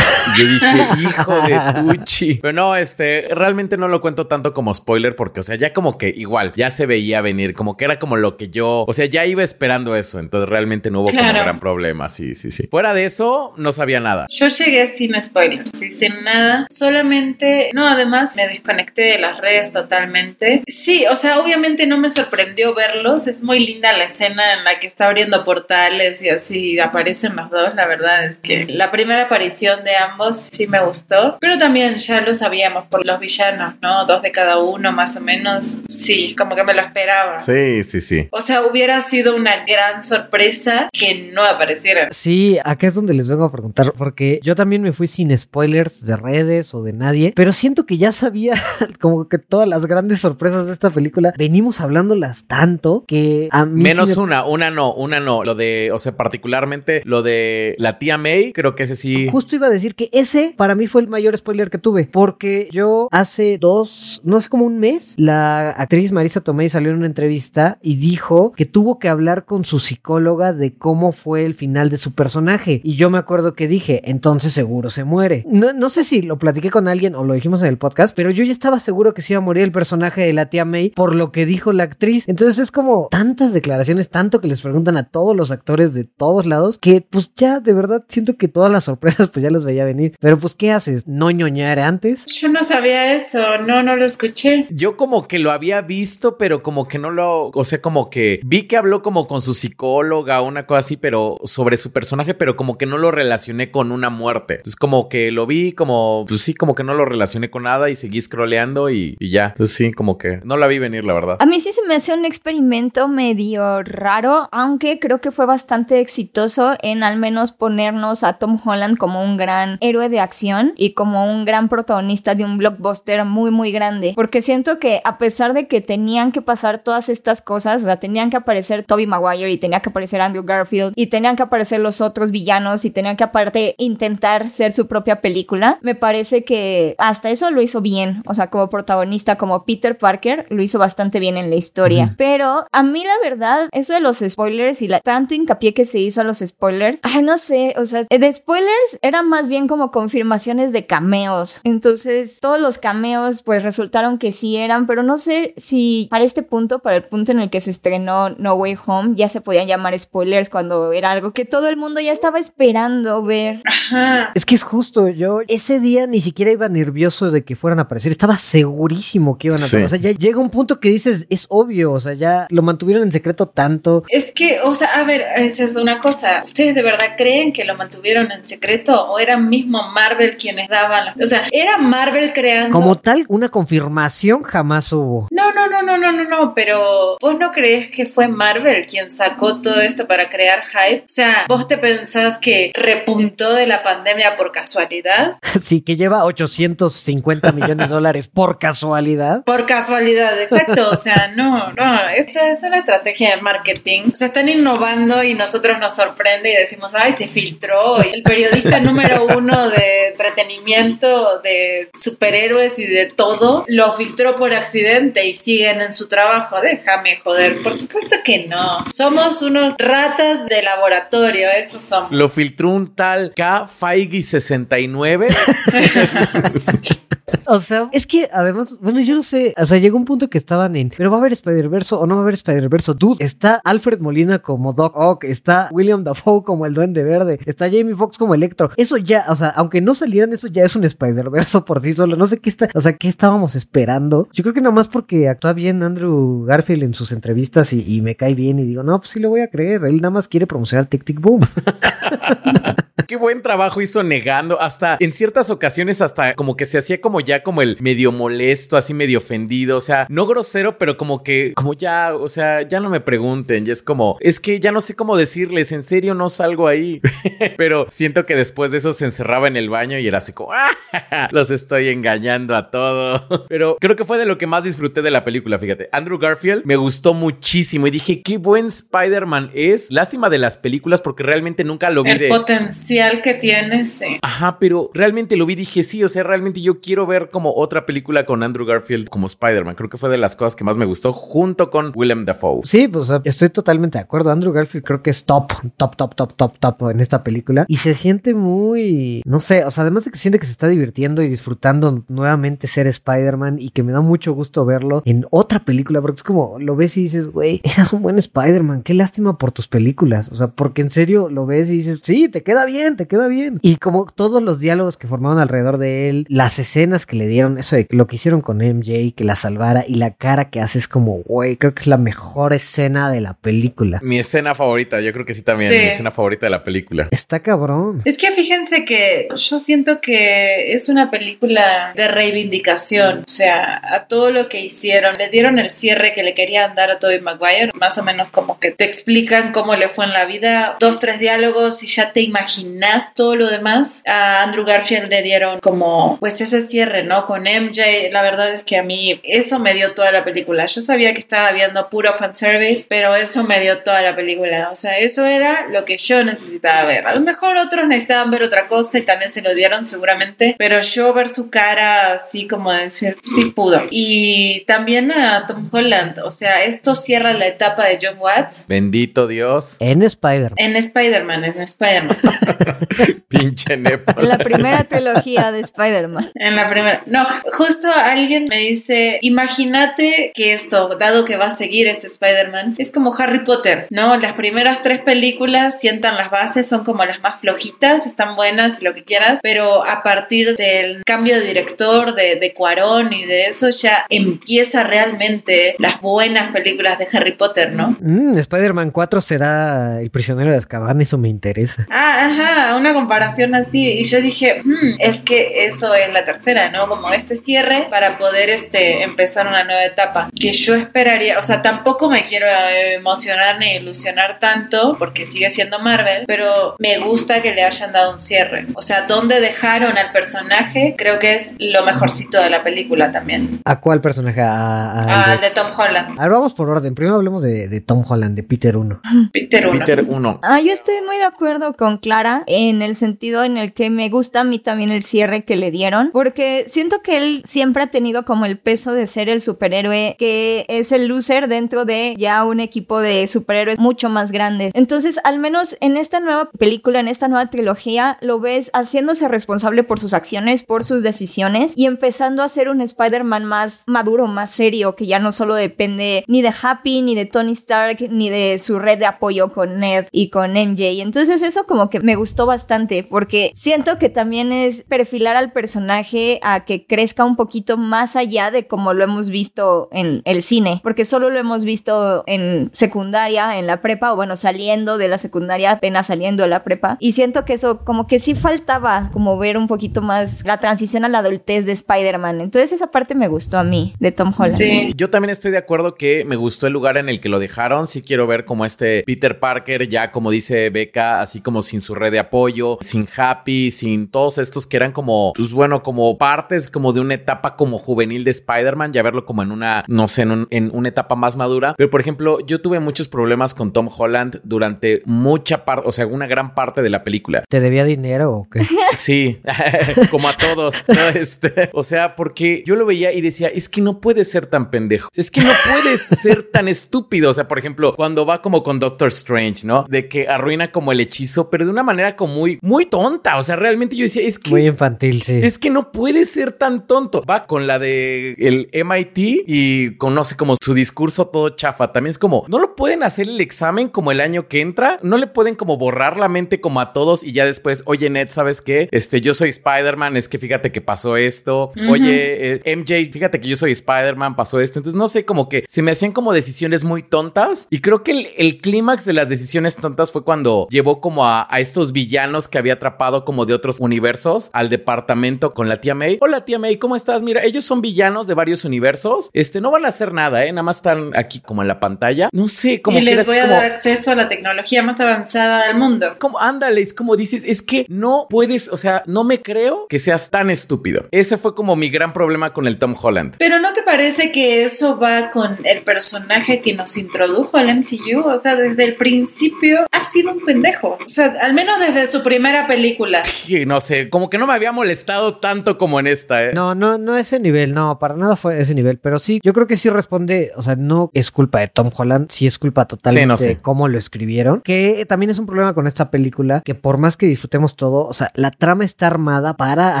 Y yo dije, hijo de Tucci. Pero no, este, realmente no lo cuento tanto como spoiler porque, o sea, ya como que igual, ya se veía venir, como que era como lo que yo, o sea, ya iba esperando eso. Entonces realmente no hubo como gran problema. Sí, sí, sí. Fuera de eso, no sabía nada. Yo llegué sin spoilers, sí, sin nada. Solamente, no, además me desconecté de las redes totalmente. Sí, o sea, obviamente no me sorprendió verlos. Es muy linda la escena en la que está abriendo portales y así aparecen los dos. La verdad es que la primera aparición de ambos sí me gustó. Pero también ya lo sabíamos por los villanos, ¿no? Dos de cada uno más o menos. Sí, como que me lo esperaba. Sí, sí, sí. O sea, hubiera sido una gran sorpresa que no aparecieran. Sí, acá es donde les vengo a preguntar, porque yo también me fui sin spoilers de redes o de nadie, pero siento que ya sabía como que todas las grandes sorpresas de esta película, venimos hablándolas tanto que a mí... Menos sí me- una, una no, una no. Lo de, o sea, particularmente lo de la tía May, creo que ese sí. Justo iba a decir que ese para mí fue el mayor spoiler que tuve, porque yo hace dos, no sé, como un mes, la actriz Marisa Tomei salió en una entrevista y dijo que tuvo que hablar con su psicóloga de cómo fue el final de su personaje. Y yo me acuerdo que dije, entonces seguro se muere. No, no sé si lo platiqué con alguien o lo dijimos en el podcast, pero yo ya estaba seguro que se iba a morir el personaje de la tía May por lo que dijo la actriz. Entonces es como tantas declaraciones, tanto que les preguntan a todos los actores de todos lados, que pues ya de verdad siento que todas las sorpresas pues ya las veía venir. Pero pues ¿qué haces? ¿No ñoñar antes? Yo no sabía eso, no, no lo escuché. Yo como que lo había visto, pero como que no lo, o sea, como que vi que habló como con su psicóloga o una cosa así, pero sobre su personaje, pero como que no lo relacioné con una muerte. Entonces como que lo vi como, pues sí, como que no lo relacioné con nada y seguí scrolleando y, y ya. Entonces sí, como que no la vi venir, la verdad. A mí sí se me hace un experimento medio raro, aunque creo que fue bastante exitoso en al menos ponernos a Tom Holland como un gran héroe de acción y como un gran protagonista de un blockbuster muy muy grande. Porque siento que a pesar de que tenían que pasar todas estas cosas, o sea, tenían que aparecer Toby Maguire y tenía que aparecer Andrew Garfield y tenían que aparecer los otros villanos y tenían que aparte intentar ser su propia película, me parece que hasta eso lo hizo bien. O sea, como protagonista, como Peter Parker, lo hizo bastante bien en la historia. Pero a mí la verdad, eso de los spoilers y la, tanto hincapié que se hizo a los spoilers, ay, no sé, o sea, de spoilers eran más bien como confirmaciones de cameos. Entonces, todos los cameos pues resultaron que sí eran, pero no sé si para este punto, para el punto en el que se estrenó No Way Home, ya se podían llamar spoilers cuando era algo que todo el mundo ya estaba esperando ver. Ajá. Es que es justo, yo ese día ni siquiera iba nervioso de que fueran a aparecer, estaba segurísimo que iban a Sí. aparecer. O sea, ya llega un punto que dices, es obvio, o sea, ya lo mantuvieron en secreto tanto. Es que, o sea, a ver, esa es una cosa. ¿Ustedes de verdad creen que lo mantuvieron en secreto o era mismo Marvel quienes daban? la- O sea, ¿era Marvel creando? Como tal, una confirmación jamás hubo. No, no, no, no, no, no, no, pero ¿vos no crees que fue Marvel quien sacó todo esto para crear hype? O sea, ¿vos te pensás que repuntó de la pandemia por casualidad? Sí, que lleva 850 millones de dólares por casualidad. Por casualidad, exacto. O sea, no, no, esto es una estrategia de marketing. Marketing. O sea, están innovando y nosotros nos sorprende y decimos, ay, se filtró. el periodista número uno de entretenimiento, de superhéroes y de todo, lo filtró por accidente y siguen en su trabajo. Déjame joder. Por supuesto que no. Somos unos ratas de laboratorio, eso somos. Lo filtró un tal K. Feige 69. O sea, es que además, bueno, yo no sé, o sea, llegó un punto que estaban en, pero va a haber Spider-Verse o no va a haber Spider-Verse. Dude, está Alfred Molina como Doc Ock, está William Dafoe como el Duende Verde, está Jamie Foxx como Electro. Eso ya, o sea, aunque no salieran, eso ya es un Spider-Verse por sí solo. No sé qué está, o sea, qué estábamos esperando. Yo creo que nada más porque actúa bien Andrew Garfield en sus entrevistas y, me cae bien y digo, no, pues sí lo voy a creer. Él nada más quiere promocionar Tic Tic Boom. qué buen trabajo hizo negando, hasta en ciertas ocasiones, hasta como que se hacía como ya como el medio molesto, así medio ofendido, o sea, no grosero, pero como que, como ya, o sea, ya no me pregunten, ya es como, es que ya no sé cómo decirles, en serio no salgo ahí, pero siento que después de eso se encerraba en el baño y era así como, ah, los estoy engañando a todo, pero creo que fue de lo que más disfruté de la película, fíjate, Andrew Garfield me gustó muchísimo y dije, qué buen Spider-Man es, lástima de las películas porque realmente nunca lo vi el de... potencial que tiene, sí. Ajá, pero realmente lo vi, dije, sí, o sea, realmente yo quiero ver como otra película con Andrew Garfield como Spider-Man. Creo que fue de las cosas que más me gustó junto con Willem Dafoe. Sí, pues estoy totalmente de acuerdo. Andrew Garfield creo que es top, top, top, top, top, top en esta película. Y se siente muy, no sé, o sea, además de que siente que se está divirtiendo y disfrutando nuevamente ser Spider-Man y que me da mucho gusto verlo en otra película, porque es como lo ves y dices, güey, eras un buen Spider-Man, qué lástima por tus películas. O sea, porque en serio lo ves y dices, sí, te queda bien, te queda bien. Y como todos los diálogos que formaron alrededor de él, las escenas que le dieron, eso de lo que hicieron con MJ, que la salvara y la cara que hace es como, güey, creo que es la mejor escena de la película. Mi escena favorita, yo creo que sí también, mi escena favorita de la película. Está cabrón. Es que fíjense que yo siento que es una película de reivindicación, o sea, a todo lo que hicieron, le dieron el cierre que le querían dar a Tobey Maguire, más o menos como que te explican cómo le fue en la vida, dos, tres diálogos y ya te imaginas todo lo demás. A Andrew Garfield le dieron como, pues ese cierre, ¿no? Con MJ, la verdad es que a mí eso me dio toda la película. Yo sabía que estaba viendo puro fanservice, pero eso me dio toda la película. O sea, eso era lo que yo necesitaba ver. A lo mejor otros necesitaban ver otra cosa y también se lo dieron seguramente, pero yo ver su cara así como decir, sí pudo. Y también a Tom Holland, o sea, esto cierra la etapa de John Watts. Bendito Dios. En Spider-Man. En Spider-Man, en Spider-Man. Pinche nepo. En la primera trilogía de Spider-Man. En la primera. No, justo alguien me dice, imagínate que esto, dado que va a seguir este Spider-Man, es como Harry Potter, ¿no? Las primeras tres películas sientan las bases, son como las más flojitas, están buenas y lo que quieras, pero a partir del cambio de director de, de Cuarón y de eso ya empieza realmente las buenas películas de Harry Potter, ¿no? Mm, Spider-Man 4 será el prisionero de Azkaban, eso me interesa. Ah, ajá, una comparación así. Y yo dije, hmm, es que eso es la tercera, ¿no? Como este cierre para poder este, empezar una nueva etapa. Que yo esperaría, o sea, tampoco me quiero emocionar ni ilusionar tanto, porque sigue siendo Marvel, pero me gusta que le hayan dado un cierre. O sea, donde dejaron al personaje, creo que es lo mejorcito de la película también. ¿A cuál personaje? al de... Tom Holland. A ver, vamos por orden. Primero hablemos de, Tom Holland, de Peter 1. Peter 1. Peter 1. Ah, yo estoy muy de acuerdo con Clara en el sentido en el que me gusta a mí también el cierre que le dieron, porque siento que él siempre ha tenido como el peso de ser el superhéroe que es el loser dentro de ya un equipo de superhéroes mucho más grande. Entonces, al menos en esta nueva película, en esta nueva trilogía, lo ves haciéndose responsable por sus acciones, por sus decisiones y empezando a ser un Spider-Man más maduro, más serio, que ya no solo depende ni de Happy, ni de Tony Stark, ni de su red de apoyo con Ned y con MJ. Entonces, eso como que me gustó bastante porque siento que también es perfilar al personaje a que crezca un poquito más allá de como lo hemos visto en el cine, porque solo lo hemos visto en secundaria, en la prepa, o bueno, saliendo de la secundaria, apenas saliendo de la prepa. Y siento que eso como que sí faltaba como ver un poquito más la transición a la adultez de Spider-Man. Entonces esa parte me gustó a mí, de Tom Holland. Sí. Yo también estoy de acuerdo que me gustó el lugar en el que lo dejaron. Sí quiero ver como este Peter Parker, ya como dice Becca, así como sin su red de apoyo, sin Happy, sin todos estos que eran como, pues bueno, como partes como de una etapa como juvenil de Spider-Man, ya verlo como en una, no sé, en, una etapa más madura. Pero por ejemplo, yo tuve muchos problemas con Tom Holland durante mucha parte, o sea, una gran parte de la película. ¿Te debía dinero o qué? Sí, como a todos. Este, o sea, porque yo lo veía y decía, es que no puedes ser tan pendejo. Es que no puedes ser tan estúpido. O sea, por ejemplo, cuando va como con Doctor Strange, ¿no? De que arruina como el hechizo, pero de una manera como muy, muy tonta. O sea, realmente yo decía, es que... Muy infantil, sí. Es que no puede ser tan tonto. Va con la de el MIT y conoce como su discurso todo chafa. También es como, no lo pueden hacer el examen como el año que entra. No le pueden como borrar la mente como a todos y ya después, oye, Ned, ¿sabes qué? Este, yo soy Spider-Man, es que fíjate que pasó esto. Oye, eh, MJ, fíjate que yo soy Spider-Man, pasó esto. Entonces, no sé, como que se me hacían como decisiones muy tontas. Y creo que el, clímax de las decisiones tontas fue cuando llevó como a, a, estos villanos que había atrapado como de otros universos al departamento con la tía May. Hola, tía May, ¿cómo estás? Mira, ellos son villanos de varios universos. Este, no van a hacer nada, ¿eh? Nada más están aquí como en la pantalla. No sé, como y les voy a dar acceso a la tecnología más avanzada del mundo. Como, ándale, es como dices, es que no puedes, o sea, no me creo que seas tan estúpido. Ese fue como mi gran problema con el Tom Holland. Pero ¿no te parece que eso va con el personaje que nos introdujo al MCU? O sea, desde el principio ha sido un pendejo. O sea, al menos desde su primera película. Sí, no sé, como que no me había molestado tanto como en esta, ¿eh? No, no, no ese nivel, no, para nada fue ese nivel, pero sí, yo creo que sí responde, o sea, no es culpa de Tom Holland, sí es culpa totalmente de cómo lo escribieron, que también es un problema con esta película, que por más que disfrutemos todo, o sea, la trama está armada para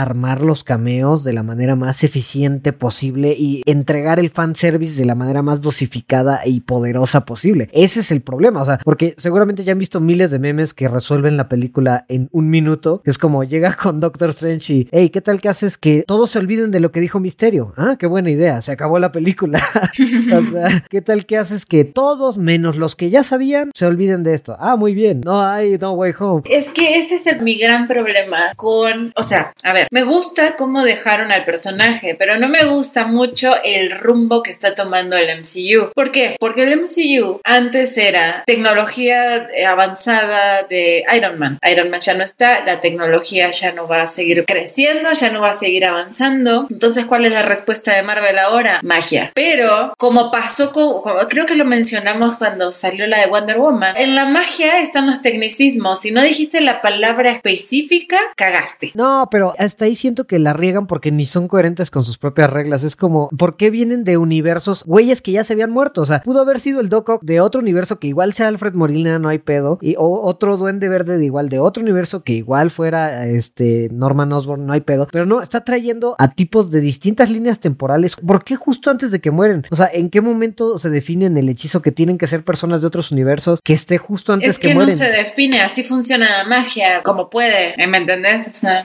armar los cameos de la manera más eficiente posible y entregar el fanservice de la manera más dosificada y poderosa posible. Ese es el problema, o sea, porque seguramente ya han visto miles de memes que resuelven la película en un minuto, es como llega con Doctor Strange y, hey, ¿qué tal que haces que todos se olviden de lo que dijo Misterio? Ah, qué buena idea, se acabó la película. o sea, ¿qué tal que haces que todos, menos los que ya sabían, se olviden de esto? Ah, muy bien, no hay No Way Home. Es que ese es mi gran problema con, o sea, a ver, me gusta cómo dejaron al personaje, pero no me gusta mucho el rumbo que está tomando el MCU. ¿Por qué? Porque el MCU antes era tecnología avanzada de Iron Man. Iron Man ya no está, la tecnología ya no va a seguir creciendo, ya no va a seguir avanzando. Entonces, ¿cuál es la respuesta de Marvel ahora? Magia. Pero, como pasó con, creo que lo cuando salió la de Wonder Woman, en la magia están los tecnicismos. Si no dijiste la palabra específica, cagaste. No, pero hasta ahí siento que la riegan porque ni son coherentes con sus propias reglas. Es como, ¿por qué vienen de universos, güeyes que ya se habían muerto? O sea, pudo haber sido el Doc Ock de otro universo que igual sea Alfred Molina, no hay pedo, y, otro Duende Verde de igual de otro universo que igual fuera este Norman Osborn, no hay pedo, pero no, está trayendo a tipos de distintas líneas temporales. ¿Por qué justo antes de que mueren? O sea, ¿en qué momento se define en el hechizo que tienen que ser personas de otros universos que esté justo antes que, mueren? Es que no se define, así funciona la magia, como puede, ¿me entendés? O sea.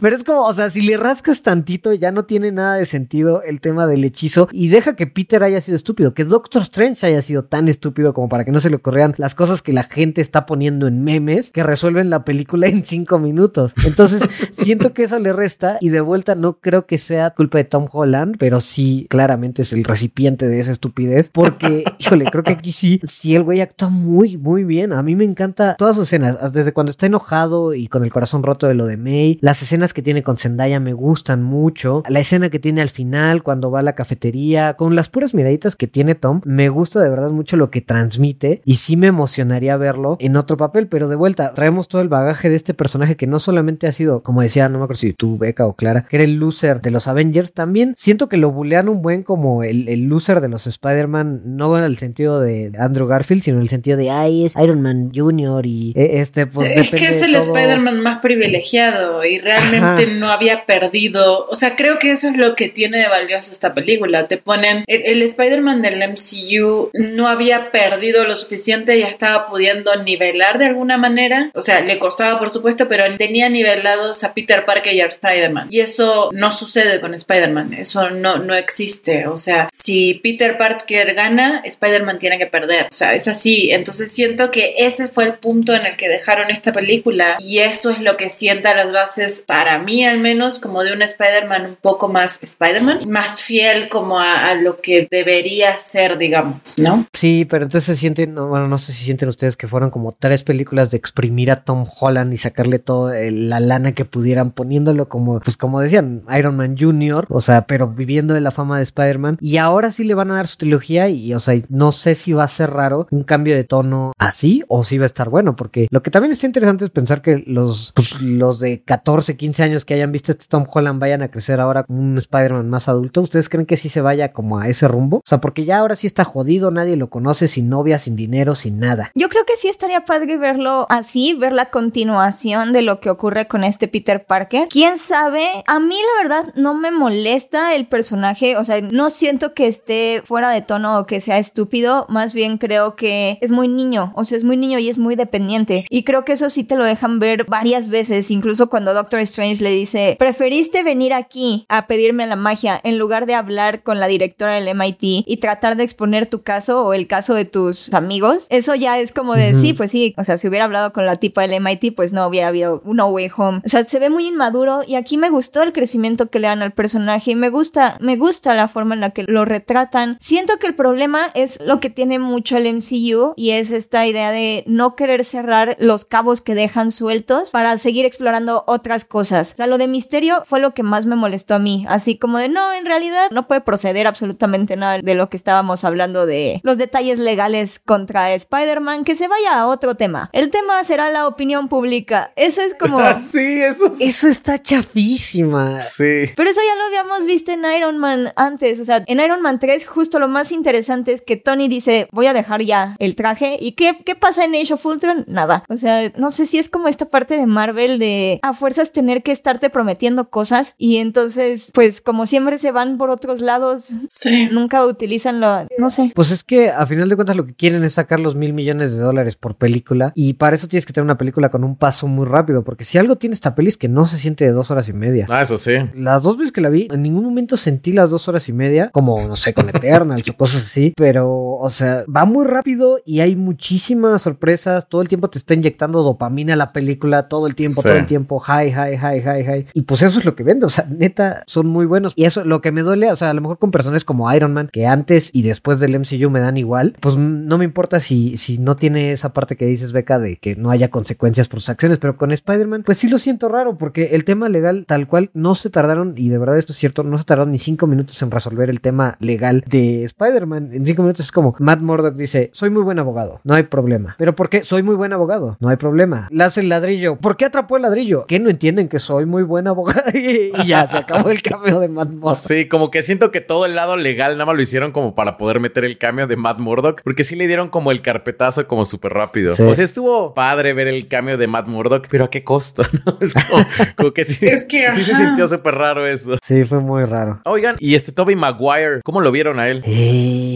pero es como, o sea, si le rascas tantito ya no tiene nada de sentido el tema del hechizo y deja que Peter haya sido estúpido, que Doctor Strange haya sido tan estúpido como para que no se le ocurrieran las cosas que la gente está poniendo en memes que resuelven la película en cinco minutos. Entonces, siento que eso le resta y de vuelta no creo que sea culpa de Tom Holland, pero sí claramente es el recipiente de esa estupidez porque, híjole, creo que aquí sí, sí el güey actúa muy, muy bien. A mí me encanta todas sus escenas, desde cuando está enojado y con el corazón roto de lo de May, las escenas que tiene con Zendaya me gustan mucho, la escena que tiene al final cuando va a la cafetería, con las puras miraditas que tiene Tom, me gusta de verdad mucho lo que transmite y sí me emocionaría verlo en otro papel, pero de vuelta traemos todo el bagaje de este personaje que no solamente ha sido, como decía, no me acuerdo si tú, Beca o Clara, que era el loser de los Avengers, también siento que lo bulean un buen como el, el loser de los Spider-Man, no en el sentido de Andrew Garfield, sino en el sentido de, ay, es Iron Man Jr. y eh, este, pues Es que es el Spider-Man más privilegiado y realmente no había perdido, o sea, creo que eso es lo que tiene de valioso esta película, te ponen, el, el Spider-Man del MCU no había perdido lo suficiente, ya estaba pudiendo nivelar de alguna manera, o sea, le costaba por supuesto, pero tenía nivelados a Peter Parker y a Spider-Man. Y eso no sucede con Spider-Man, eso no, no existe. O sea, si Peter Parker gana, Spider-Man tiene que perder. O sea, es así. Entonces siento que ese fue el punto en el que dejaron esta película y eso es lo que sienta las bases, para mí al menos, como de un Spider-Man un poco más Spider-Man, más fiel como a, a, lo que debería ser, digamos, ¿no? Sí, pero entonces se sienten, bueno, no sé si sienten ustedes que fueron como tres películas de exprimir a Tom Holland y sacarle toda la lana que pudieran poniéndolo como, pues como decían, Iron Man Jr., o sea, pero viviendo de la fama de Spider-Man. Y ahora sí le van a dar su trilogía y, o sea, no sé sé si va a ser raro un cambio de tono así o si va a estar bueno, porque lo que también está interesante es pensar que los, pues, los de 14, 15 años que hayan visto este Tom Holland vayan a crecer ahora como un Spider-Man más adulto. ¿Ustedes creen que sí se vaya como a ese rumbo? O sea, porque ya ahora sí está jodido, nadie lo conoce, sin novia, sin dinero, sin nada. Yo creo que sí estaría padre verlo así, ver la continuación de lo que ocurre con este Peter Parker. ¿Quién sabe? A mí la verdad no me molesta el personaje, o sea, no siento que esté fuera de tono o que sea estúpido, más bien creo que es muy niño, o sea, es muy niño y es muy dependiente. Y creo que eso sí te lo dejan ver varias veces, incluso cuando Doctor Strange le dice, preferiste venir aquí a pedirme la magia en lugar de hablar con la directora del MIT y tratar de exponer tu caso o el caso de tus amigos. Eso ya es como de, sí, pues sí, o sea, si hubiera hablado con la tipa del MIT, pues no hubiera habido un No Way Home. O sea, se ve muy inmaduro y aquí me gustó el crecimiento que le dan al personaje y me gusta, me gusta la forma en la que lo retratan. Siento que el problema es lo que tiene mucho el MCU y es esta idea de no querer cerrar los cabos que dejan sueltos para seguir explorando otras cosas. O sea, lo de misterio fue lo que más me molestó a mí, así como de no, en realidad no puede proceder absolutamente nada de lo que estábamos hablando de los detalles legales contra Spider-Man, que se vaya a otro tema. El tema será la opinión pública. Eso es como... sí, eso Eso está chafísima. Sí. Pero eso ya lo habíamos visto en Iron Man antes. O sea, en Iron Man 3 justo lo más interesante es que Tony dice, voy a dejar ya el traje. ¿Y qué, qué pasa en Age of Ultron? Nada. O sea, no sé si es como esta parte de Marvel de a fuerzas tener que estarte prometiendo cosas y entonces, pues como siempre se van por otros lados, Sí. nunca utilizan lo, no sé. Pues es que a final de cuentas lo que quieren es sacar los mil millones de dólares por película y para eso tienes que tener una película con un paso muy rápido porque si algo tiene esta peli es que no se siente de dos horas y media. Ah, eso sí. Las dos veces que la vi, en ningún momento sentí las dos horas y media, como, no sé, con Eternals o cosas así, pero, o sea, va muy rápido y hay muchísimas sorpresas, todo el tiempo te está inyectando dopamina la película, todo el tiempo, Sí. todo el tiempo, high, high, high, high, high. Y pues eso es lo que vende, o sea, neta, son muy buenos. Y eso, lo que me duele, o sea, a lo mejor con personajes como Iron Man, que antes y después del MCU me dan igual, pues no me importa si, si no tiene esa parte que dices, Beca, de que no haya consecuencias por sus acciones, pero con Spider-Man, pues sí lo siento raro, porque el tema legal tal cual no se tardaron, y de verdad esto es cierto, no se tardaron ni cinco minutos en resolver el tema legal de Spider-Man. En cinco minutos es como Matt Murdock dice, soy muy buen abogado, no hay problema. ¿Pero por qué? Soy muy buen abogado, no hay problema. Le hace el ladrillo, ¿por qué atrapó el ladrillo? ¿Qué no entienden que soy muy buen abogado? y ya, se acabó el cameo de Matt Murdock. Sí, como que siento que todo el lado legal nada más lo hicieron como para poder meter el cambio de Matt Murdock, porque sí le dieron como el carpetazo como súper rápido. Sí. O sea, estuvo padre ver el cambio de Matt Murdock, pero ¿a qué costo? ¿no? Es como, como que sí, Es que, sí se sintió súper raro eso. Sí, fue muy raro. Oigan, y este Toby Maguire, ¿cómo lo vieron a él?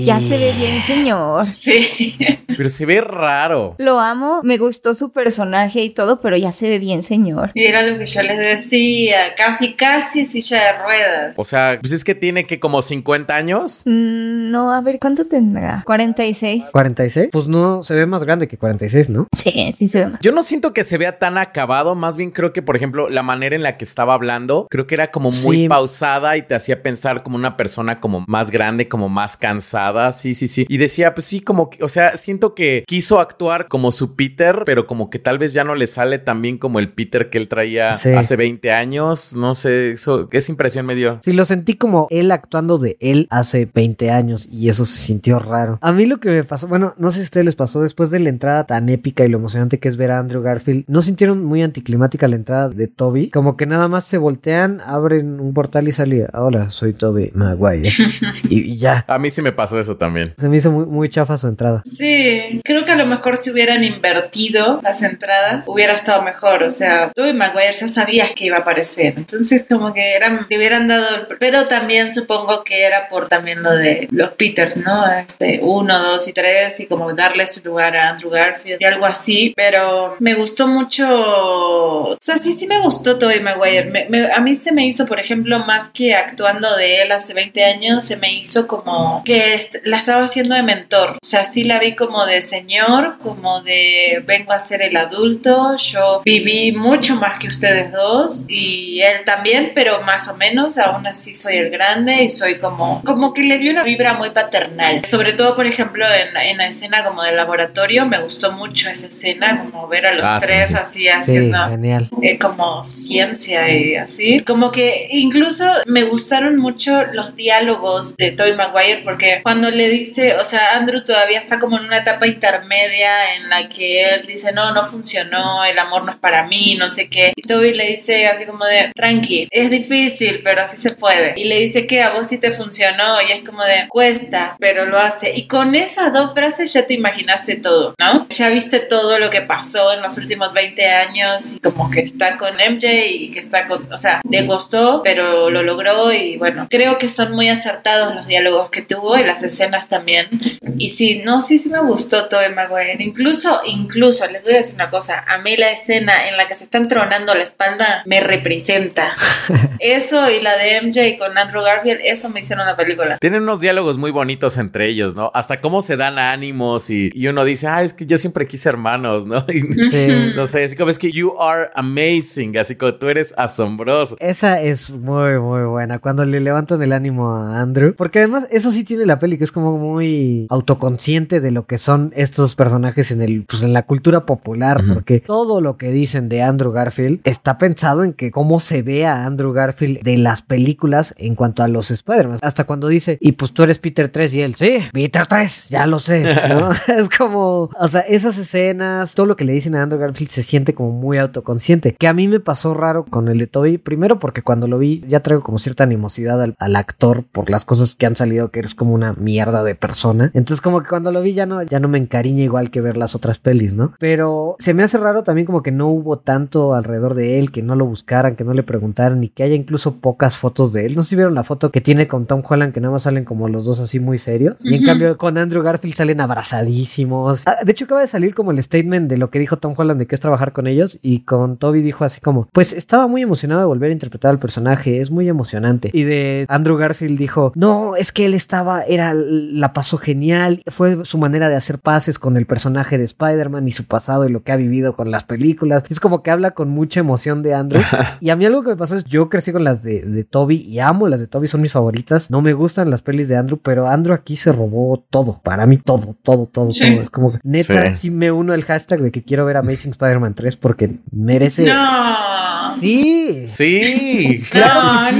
Ya se ve bien, señor. Sí. Pero se ve raro. Lo amo, me gustó su personaje y todo, pero ya se ve bien, señor. Y era lo que yo les decía, casi, casi silla de ruedas. O sea, pues es que tiene que como 50 años. Mm, No, a ver, ¿cuánto tendrá? 46. ¿46? Pues no, se ve más grande que 46, ¿no? Sí, sí se ve más. Yo no siento que se vea tan acabado, más bien creo que, por ejemplo, la manera en la que estaba hablando, creo que era como muy Sí. pausada y te hacía pensar como una persona como más grande, como más cansada, sí, sí, sí. Y decía, pues sí, como que, o sea, siento que quiso actuar como su Peter, pero como que tal vez ya no le sale tan bien como el Peter que él traía Sí. hace 20 años, no sé, eso, esa impresión me dio. Sí, lo sentí como él actuando de él hace 20 años y eso se sintió raro. A mí lo que me pasó, bueno, no sé si a ustedes les pasó después de la entrada tan épica y lo emocionante que es ver a Andrew Garfield, ¿no sintieron muy anticlimática la entrada de Toby? Como que nada más se voltean, abren un portal y salía, hola, soy Toby Maguire. y, y ya. A mí sí me pasó eso también. Se me hizo muy, muy chafa su entrada. Sí, creo que a lo mejor si hubieran invertido las entradas hubiera estado mejor. O sea, tú y Maguire ya sabías que iba a aparecer. Entonces, como que eran, le hubieran dado. Pero también supongo que era por también lo de los Peters, ¿no? Este, uno, dos y tres, y como darle su lugar a Andrew Garfield y algo así. Pero me gustó mucho. O sea, sí, sí me gustó Tobey Maguire. Me- me- a mí se me hizo, por ejemplo, más que actuando de él hace 20 años, se me hizo como que la estaba haciendo de mentor. O sea, sí la vi como de señor, como de vengo a ser el adulto. Yo viví mucho más que ustedes dos y él también, pero más o menos, aún así soy el grande y soy como, como que le vi una vibra muy paternal. Sobre todo, por ejemplo, en, en la escena como del laboratorio, me gustó mucho esa escena, como ver a los Ah, tres sí. así Sí, haciendo genial. eh, como ciencia y así. Como que incluso me gustaron mucho los diálogos de Toy Maguire porque cuando le dice, o sea, Andrew todavía está como en una etapa intermedia en la que él dice, no, no funcionó, el amor no es para mí, no sé qué. Y Toby le dice así como de, tranqui, es difícil, pero así se puede. Y le dice que a vos sí te funcionó y es como de, cuesta, pero lo hace. Y con esas dos frases ya te imaginaste todo, ¿no? Ya viste todo lo que pasó en los últimos 20 años y como que está con MJ y que está con, o sea, le costó, pero lo logró y bueno, creo que son muy acertados los diálogos que tuvo y las escenas también. Y sí, no, sí, sí me gustó Tobey Maguire. Incluso, incluso, les voy a decir una cosa, a mí la escena en la que se están tronando la espalda me representa. Eso y la de MJ con Andrew Garfield, eso me hicieron la película. Tienen unos diálogos muy bonitos entre ellos, ¿no? Hasta cómo se dan ánimos y, y uno dice, ah, es que yo siempre quise hermanos, ¿no? Y, Sí. No sé, así como es que you are amazing, así como tú eres asombroso. Esa es muy, muy buena. Cuando le levantan el ánimo a Andrew. Porque además, eso sí tiene la peli, que es como muy autoconsciente de lo que son estos personajes en el, pues en la cultura popular. Porque todo lo que dicen de Andrew Garfield está pensado en que cómo se ve a Andrew Garfield de las películas en cuanto a los Spider-Man. Hasta cuando dice, y pues tú eres Peter 3 y él, sí, Peter 3, ya lo sé. ¿no? es como, o sea, esas escenas, todo lo que le dicen a Andrew Garfield se siente como muy autoconsciente. Que a mí me pasó raro con el de Toby. Primero porque cuando lo vi ya traigo como cierta animosidad al, al actor por las cosas que han salido que eres como una mierda de persona. Entonces como que cuando lo vi ya no, ya no me encariña igual que ver las otras pelis, ¿no? Pero se me hace raro también como que no hubo tanto alrededor de él, que no lo buscaran, que no le preguntaran y que haya incluso pocas fotos de él. No sé si vieron la foto que tiene con Tom Holland que nada más salen como los dos así muy serios. Y en cambio con Andrew Garfield salen abrazadísimos. Ah, de hecho acaba de salir como el statement de lo que dijo Tom Holland de que es trabajar con ellos y con Toby dijo así como, pues estaba muy emocionado de volver a interpretar al personaje, es muy emocionante. Y de Andrew Garfield dijo, no, es que él estaba, era, la pasó genial, fue su manera de hacer pases con el personaje de Spider-Man y su pasado y lo que ha vivido con las películas. Es como que habla con mucha emoción de Andrew. y a mí algo que me pasó es, yo crecí con las de, de Toby y amo las de Toby, son mis favoritas. No me gustan las pelis de Andrew, pero Andrew aquí se robó todo, para mí todo, todo, todo, Sí. todo. Es como que neta, Sí. sí. me uno al hashtag de que quiero ver Amazing Spider-Man 3 porque merece... No. Sí. Sí. Claro No, que sí.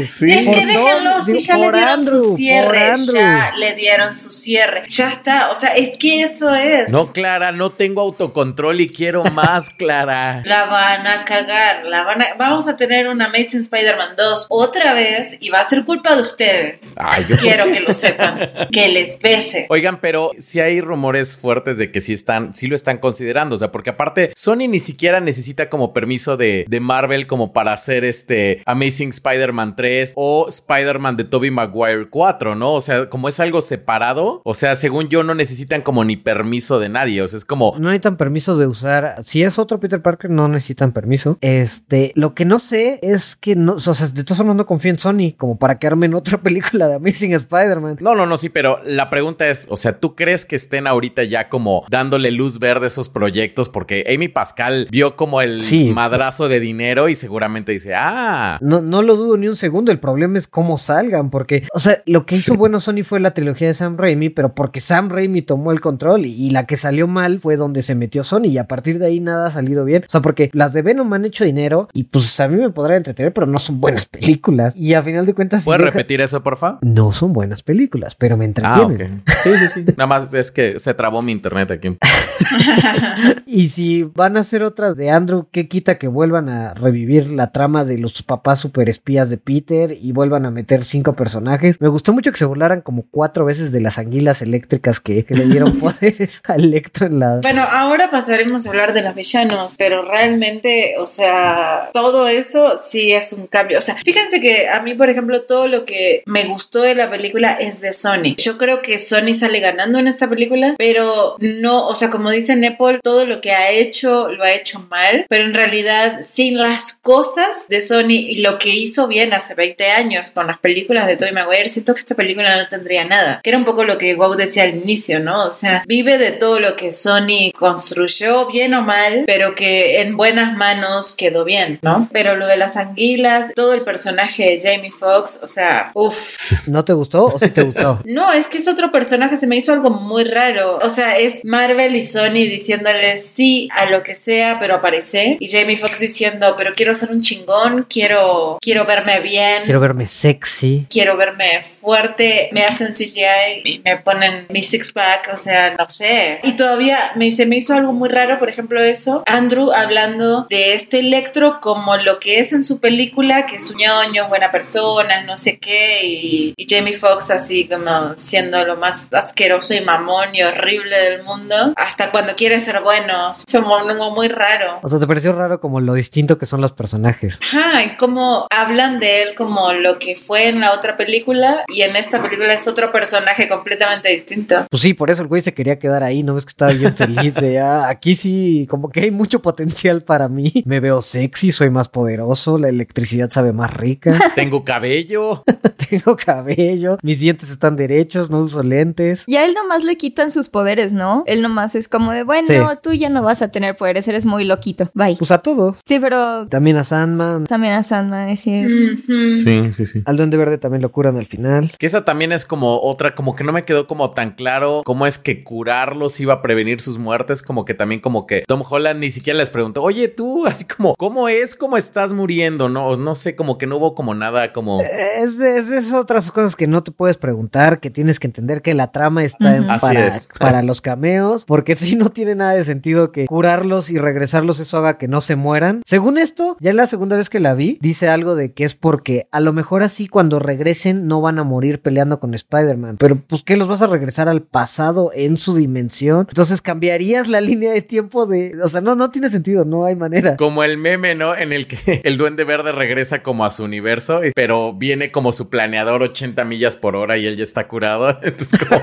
no. Sí. Es que déjenlo, si ya le dieron Andrew, su cierre, ya le dieron su cierre, ya está, o sea, es que eso es. No, Clara, no tengo autocontrol y quiero más, Clara. La van a cagar, la van a... vamos a tener un Amazing Spider-Man 2 otra vez y va a ser culpa de ustedes. Ay, yo Quiero que lo sepan, que les pese. Oigan, pero si hay rumores fuertes de que sí están, sí lo están considerando, o sea, porque aparte Sony ni siquiera necesita como permiso de, de Marvel como para hacer este Amazing Spider-Man 3 o Spider-Man de Tobey Maguire 4, ¿no? O sea, como es algo separado, o sea, según yo no necesitan como ni permiso de nadie, o sea, es como No necesitan permiso de usar. Si es otro Peter Parker, no necesitan permiso. Este, lo que no sé es que no, o sea, de todas formas no confío en Sony como para quedarme en otra película de Amazing Spider-Man. No, no, no, sí, pero la pregunta es, o sea, ¿tú crees que estén ahorita ya como dándole luz verde a esos proyectos? Porque Amy Pascal vio como el Sí. madrazo de dinero y seguramente dice, ah, No, no lo dudo ni un segundo. El problema es cómo salgan, porque, o sea, lo que hizo Sí. bueno Sony fue la trilogía de Sam Raimi, pero porque Sam Raimi tomó el control y, y la que salió mal fue donde se metió Sony y a partir de ahí nada ha salido bien. O sea, porque las de Venom han hecho dinero y pues a mí me podrán entretener, pero no son buenas películas. Y a final de cuentas, ¿puedes deja- repetir eso, porfa? no son buenas películas, pero me Ah, entretienen. Sí, sí, sí. Nada más es que se trabó mi internet aquí. Y si van a hacer otra de Andrew, ¿qué quita que vuelvan a revivir la trama de los papás super espías de Peter y vuelvan a meter cinco personajes? Me gustó mucho que se burlaran como cuatro veces de las anguilas eléctricas que, que le dieron poderes a Electro en la... Bueno, ahora pasaremos a hablar de los villanos, pero realmente, o sea, todo eso sí es un cambio. O sea, fíjense que a mí, por ejemplo, todo lo que me gustó de la película es de Sony. Yo creo que Sony sale ganando en esta película, pero no, o sea, como dice Nepal, todo lo que ha hecho lo ha hecho mal, pero en realidad sin las cosas de Sony y lo que hizo bien hace 20 años con las películas de Tobey Maguire, siento que esta película no tendría nada. Que era un poco lo que Gow decía al inicio, ¿no? O sea, vive de todo lo que Sony construyó, bien o mal, pero que en buenas manos quedó bien, ¿no? Pero lo de las anguilas, todo el personaje de Jamie Foxx, o sea, uff. ¿No te gustó o sí te gustó? No, es que es otro personaje, se me hizo algo muy raro. O sea, es Marvel y Sony diciéndole sí a lo que sea, pero aparece. Y Jamie Foxx diciendo, pero quiero ser un chingón, quiero, quiero verme bien. Quiero verme sexy. Quiero verme fuerte. Me hacen CGI y me ponen mi six pack, o sea, no sé. Y todavía me, se me hizo algo muy raro, por ejemplo, eso. Andrew hablando de este Electro como lo que es en su película, que es un ñoño, buena persona, no sé qué, y, y Jamie Foxx así como siendo lo más asqueroso y mamón y horrible del mundo, hasta cuando quiere ser bueno. Es algo muy raro. O sea, ¿te pareció raro como lo distinto que son los personajes? Ajá, y cómo hablan de él como lo que fue en la otra película y en esta película es otro personaje completamente distinto. Pues sí, por eso el güey se quería quedar ahí, ¿no ves que estaba bien feliz de, ah, aquí sí, como que hay mucho potencial para mí. Me veo sexy, soy más poderoso, la electricidad sabe más rica. Tengo cabello. Tengo cabello, mis dientes están derechos, no uso lentes. Y a él nomás le quitan sus poderes, ¿no? Él nomás es como de, bueno, Sí. tú ya no vas a tener poderes, eres muy loquito. Bye. Pues a todos. Sí, pero También a Sandman. también a Sandman, es. Sí, sí, sí. Al Duende Verde también lo curan al final. Que esa también es como otra, como que no me quedó como tan claro cómo es que curarlos iba a prevenir sus muertes, como que también como que Tom Holland ni siquiera les preguntó, oye tú, así como, ¿cómo es? ¿Cómo estás muriendo? No, no sé, como que no hubo como nada como... Es, es, es otras cosas que no te puedes preguntar, que tienes que entender que la trama está en- para, es. para los cameos, porque si no tiene nada de sentido que curarlos y regresarlos eso haga que no se mueran. Según esto, ya es la segunda vez que la vi, dice algo de que es porque a lo mejor así cuando regresen no van a morir peleando con Spider-Man, pero pues que los vas a regresar al pasado en su dimensión. Entonces cambiarías la línea de tiempo de, o sea, no, no tiene sentido, no hay manera. Como el meme, ¿no? En el que el duende verde regresa como a su universo, pero viene como su planeador 80 millas por hora y él ya está curado. Entonces, como...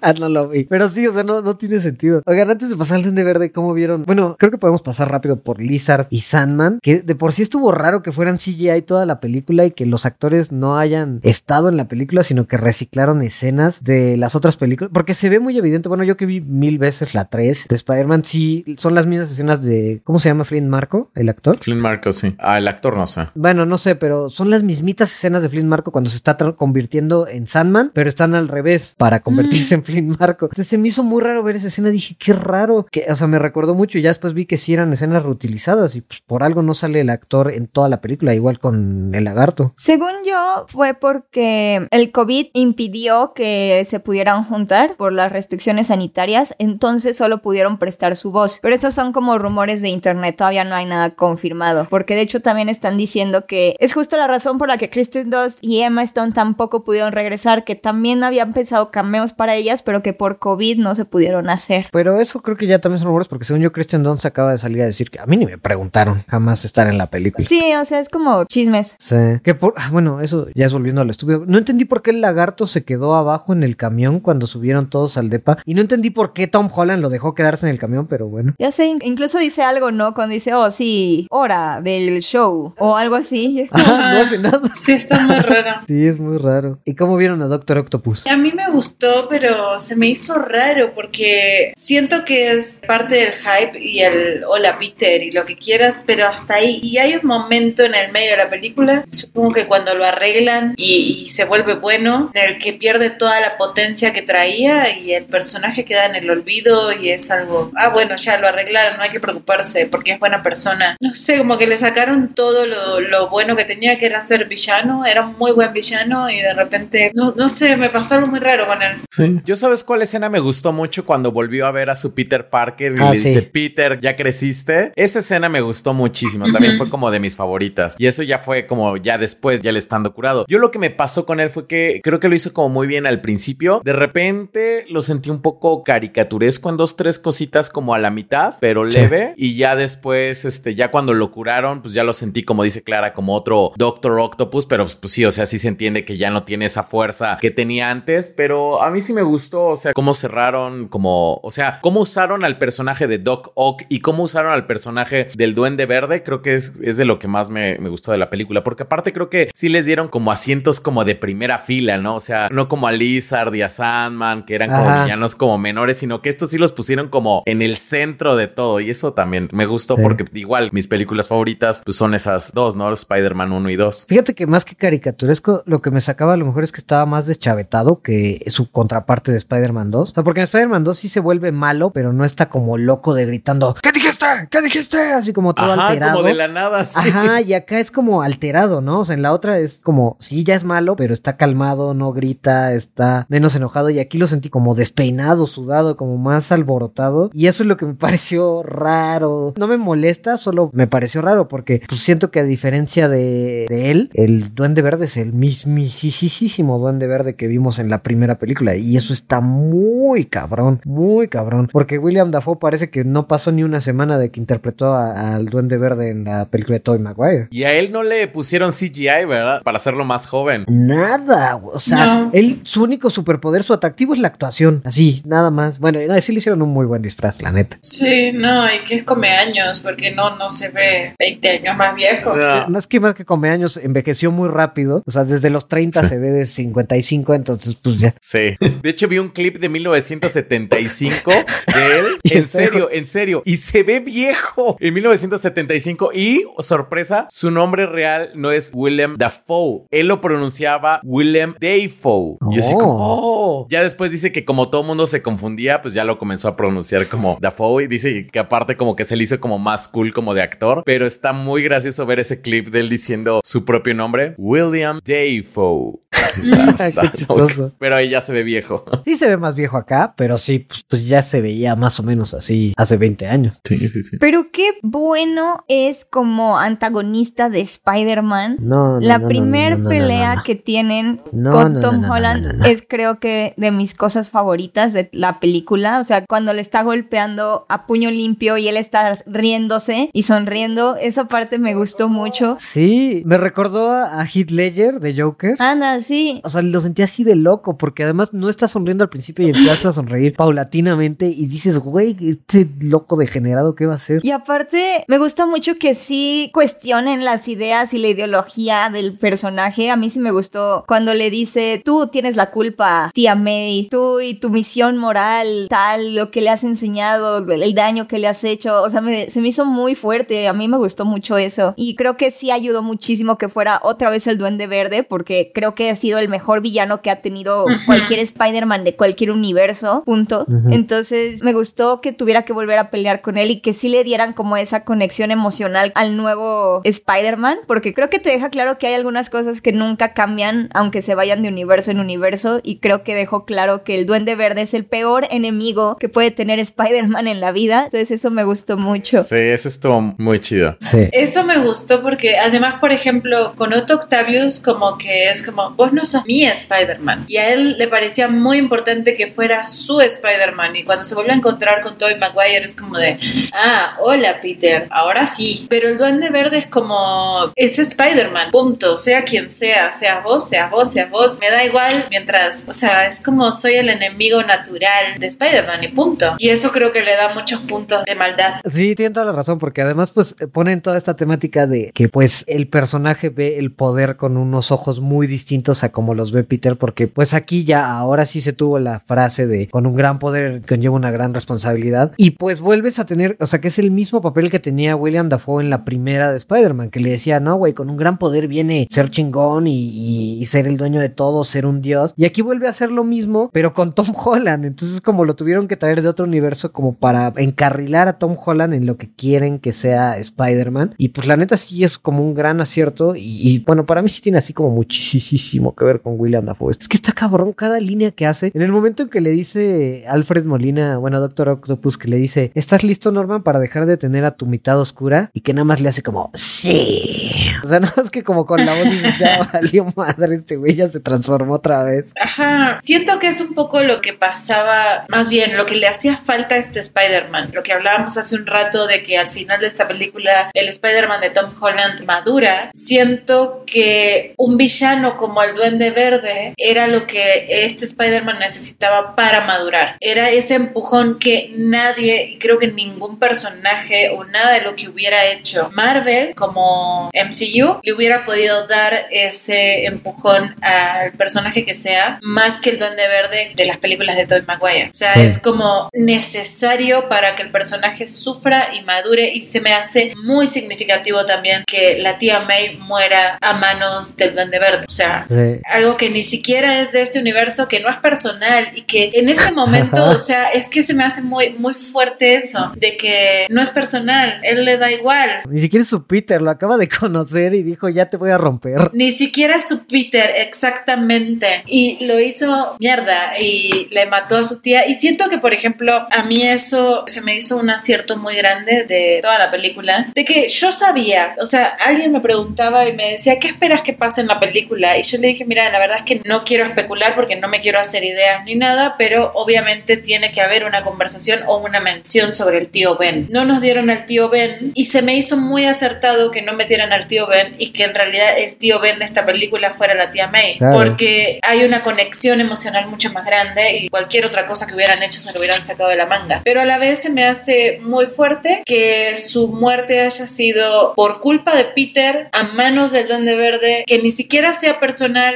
Ah, no lo vi. Pero sí, o sea, no, no tiene sentido. Oigan, antes de pasar al Duende Verde, ¿cómo vieron? Bueno, creo que podemos pasar rápido por Lizard y Sandman, que de por sí estuvo raro que fueran CGI toda la película y que los actores no hayan estado en la película, sino que reciclaron escenas de las otras películas, porque se ve muy evidente. Bueno, yo que vi mil veces la 3 de Spider-Man, sí, son las mismas escenas de, ¿cómo se llama Flynn Marco, el actor? Flynn Marcos, sí. Ah, el actor no sé. Bueno, no sé, pero son las mismitas escenas de Flynn Marco cuando se está convirtiendo en Sandman, pero están al revés para convertirse en Flynn Marco. Entonces se me hizo muy raro ver esa escena. Dije, qué raro. Que, o sea, me recordó mucho y ya después vi que sí eran escenas reutilizadas y pues por algo no sale el actor en toda la película, igual con el lagarto. Según yo, fue porque el COVID impidió que se pudieran juntar por las restricciones sanitarias, entonces solo pudieron prestar su voz. Pero esos son como rumores de internet, todavía no hay nada confirmado, porque de hecho también están diciendo que es justo la razón por la que Kristen Dunst y Emma Stone tampoco pudieron regresar, que también habían pensado cameos para ellas, pero que por COVID no se pudieron hacer. Pero eso creo que ya también son rumores porque según yo Christian Dunst acaba de salir a decir que a mí ni me preguntaron jamás estar en la película. Sí, o sea, es como chismes. Sí. Que por, ah, bueno, eso ya es volviendo al estudio. No entendí por qué el lagarto se quedó abajo en el camión cuando subieron todos al depa. Y no entendí por qué Tom Holland lo dejó quedarse en el camión, pero bueno. Ya sé, in- incluso dice algo, ¿no? Cuando dice, oh, sí, hora del show o algo así. Ajá, no hace nada. Sí, está muy raro. Sí, es muy raro. ¿Y cómo vieron a Doctor Octopus? A mí me gustó, pero se me hizo raro porque siento que es parte del hype y el hola Peter y lo que quieras, pero hasta ahí. Y hay un momento en el medio de la película, supongo que cuando lo arreglan y, y se vuelve bueno, en el que pierde toda la potencia que traía y el personaje queda en el olvido y es algo, ah, bueno, ya lo arreglaron, no hay que preocuparse porque es buena persona. No sé, como que le sacaron todo lo, lo bueno que tenía, que era ser villano, era un muy buen villano y de repente, no, no sé, me pasó algo muy raro con él. Sí. Yo sabes cuál escena me gustó mucho cuando volvió a ver a su Peter Parker y Ah, le sí. dice, Peter, ya creciste. Esa escena me gustó muchísimo. También fue como de mis favoritas. Y eso ya fue como ya después, ya le estando curado. Yo lo que me pasó con él fue que creo que lo hizo como muy bien al principio. De repente lo sentí un poco caricaturesco en dos, tres cositas como a la mitad, pero leve. Y ya después, este, ya cuando lo curaron, pues ya lo sentí como dice Clara, como otro Doctor Octopus. Pero pues, pues sí, o sea, sí se entiende que ya no tiene esa fuerza que tenía antes. Pero a mí sí me gustó, o sea, cómo cerraron, como, o sea, cómo usaron al personaje de Doc Ock y cómo usaron al personaje del Duende Verde. Creo que es, es de lo que más me, me gustó de la película. Porque aparte creo que sí les dieron como asientos como de primera fila, ¿no? O sea, no como a Lizard y a Sandman, que eran como villanos como menores, sino que estos sí los pusieron como en el centro de todo. Y eso también me gustó Sí. porque igual mis películas favoritas pues, son esas dos, ¿no? Spider-Man 1 y 2. Fíjate que más que caricaturesco, lo que me sacaba a lo mejor es que estaba más deschavetado que su contraparte de Spider-Man 2. O sea, porque en Spider-Man 2 sí se vuelve malo, pero no está como loco de gritando, ¿qué dijiste? ¿Qué dijiste? Así así como todo Ajá, alterado. como de la nada, sí. Ajá, y acá es como alterado, ¿no? O sea, en la otra es como, sí, ya es malo, pero está calmado, no grita, está menos enojado. Y aquí lo sentí como despeinado, sudado, como más alborotado. Y eso es lo que me pareció raro. No me molesta, solo me pareció raro porque pues siento que a diferencia de, de él, el Duende Verde es el mismisísimo Duende Verde que vimos en la primera película. Y eso está muy cabrón, muy cabrón. Porque William Dafoe parece que no pasó ni una semana de que interpretó a- al Duende Verde en la película de Tobey Maguire. Y a él no le pusieron CGI, ¿verdad? Para hacerlo más joven. Nada, güey. o sea, No. él, su único superpoder, su atractivo es la actuación, así, nada más. Bueno, no, sí le hicieron un muy buen disfraz, la neta. Sí, no, y que es come años, porque no, no se ve 20 años más viejo. Ah. Más que más que come años, envejeció muy rápido, o sea, desde los 30 Sí. se ve de 55, entonces pues ya. Sí. De hecho, vi un clip de 1975 de él. ¿Y En en serio? en serio. Y se ve viejo. En 1975. Y, oh, sorpresa, su nombre real no es William Dafoe. Él lo pronunciaba William Dafoe. Yo así Oh. como, oh. Ya después dice que como todo mundo se confundía, pues ya lo comenzó a pronunciar como Dafoe. Y dice que aparte como que se le hizo como más cool como de actor. Pero está muy gracioso ver ese clip de él diciendo su propio nombre. William Dafoe. Sí, está- Qué está- está muy- chistoso. pero ahí ya se ve viejo. Sí se ve más viejo acá, pero sí, pues, pues ya se veía más o menos así hace 20 años. Sí, sí, sí. Pero qué bueno es como antagonista de Spider-Man. No, no, La no, no, primer no, no, no, pelea no, no. que tienen No, con no, Tom no, no, no, Holland no, no. es creo que de mis cosas favoritas de la película. O sea, cuando le está golpeando a puño limpio y él está riéndose y sonriendo, esa parte me gustó mucho. Sí, me recordó a Heath Ledger de Joker. Anda, sí. O sea, lo sentí así de loco, porque además no está sonriendo al principio y empieza a sonreír paulatinamente y dices, güey, este loco degenerado, ¿qué va a hacer? Y aparte, me gusta mucho que sí cuestionen las ideas y la ideología del personaje. A mí sí me gustó cuando le dice, tú tienes la culpa, tía May, tú y tu misión moral, tal, lo que le has enseñado, el daño que le has hecho. O sea, me- se me hizo muy fuerte. A mí me gustó mucho eso. Y creo que sí ayudó muchísimo que fuera otra vez el Duende Verde, porque creo que ha sido el mejor villano que ha tenido cualquier Spider-Man de cualquier universo. Punto. Entonces me gustó que tuviera que volver a pelear con él y que sí le dieran como esa conexión emocional al nuevo Spider-Man, porque creo que te deja claro que hay algunas cosas que nunca cambian aunque se vayan de universo en universo y creo que dejó claro que el Duende Verde es el peor enemigo que puede tener Spider-Man en la vida. Entonces eso me gustó mucho. Sí, eso estuvo muy chido. Sí. Eso me gustó porque además, por ejemplo, con Otto Octavius como que es como, vos no sos mi Spider-Man. Y a él le parecía muy importante que fuera su Spider-Man. Y cuando se volvió a encontrar con Tobey Maguire es como de, ah, hola Peter, ahora sí. Pero el Duende Verde es como, es Spider-Man, punto. Sea quien sea, seas vos, seas vos, seas vos. Me da igual mientras, o sea, es como soy el enemigo natural de Spider-Man y punto. Y eso creo que le da muchos puntos de maldad. Sí, tienen toda la razón, porque además, pues, ponen toda esta temática de que, pues, el personaje ve el poder con unos ojos muy distintos como los ve Peter, porque, pues, aquí ya, ahora sí se tuvo la frase de con un gran poder conlleva una gran responsabilidad, y pues vuelves a tener, o sea, que es el mismo papel que tenía William Dafoe en la primera de Spider-Man, que le decía, no, güey, con un gran poder viene ser chingón y ser el dueño de todo, ser un dios, y aquí vuelve a hacer lo mismo, pero con Tom Holland, entonces como lo tuvieron que traer de otro universo como para encarrilar a Tom Holland en lo que quieren que sea Spider-Man. Y pues la neta sí es como un gran acierto. Y, y, bueno, para mí sí tiene así como muchísimo que ver con William Dafoe. Es que está cabrón cada línea que hace. En el momento en que le dice Alfred Molina, bueno, Doctor Octopus, que le dice, ¿estás listo, Norman, para dejar de tener a tu mitad oscura? Y que nada más le hace como, sí. O sea, nada más que como con la voz dices, ya valió madre, este güey ya se transformó otra vez. Ajá, siento que es un poco lo que pasaba, más bien lo que le hacía falta a este Spider-Man, lo que hablábamos hace un rato de que al final de esta película el Spider-Man de Tom Holland madura, siento que un villano como el Duende Verde era lo que este Spider-Man necesitaba para madurar, era ese empujón que nadie, y creo que ningún personaje o nada de lo que hubiera hecho Marvel como MCU le hubiera podido dar ese empujón al personaje que sea más que el Duende Verde de las películas de Tobey Maguire. O sea, Sí. es como necesario para que el personaje sufra y madure y se me hace muy significativo también que la tía May muera a manos del Duende Verde. O sea, Sí. Algo que ni siquiera es de este universo, que no es personal y que en ese momento, o sea, es que se me hace muy, muy fuerte eso, de que no es personal, él le da igual. Ni siquiera es su Peter, lo acaba de conocer y dijo, ya te voy a romper. Ni siquiera es su Peter, exactamente. Y lo hizo mierda y le mató a su tía. Y siento que, por ejemplo, a mí eso se me hizo un acierto muy grande de toda la película, de que yo sabía, o sea, alguien me preguntaba y me decía, ¿qué esperas que pase en la película? Y yo le dije, mira, la verdad es que no quiero especular porque no me quiero hacer ideas ni nada, pero obviamente tiene que haber una conversación o una mención sobre el tío Ben. No nos dieron al tío Ben y se me hizo muy acertado que no metieran al tío Ben y que en realidad el tío Ben de esta película fuera la tía May, porque hay una conexión emocional mucho más grande y cualquier otra cosa que hubieran hecho se lo hubieran sacado de la manga. Pero a la vez se me hace muy fuerte que su muerte haya sido por culpa de Peter a manos del Duende Verde, que ni siquiera sea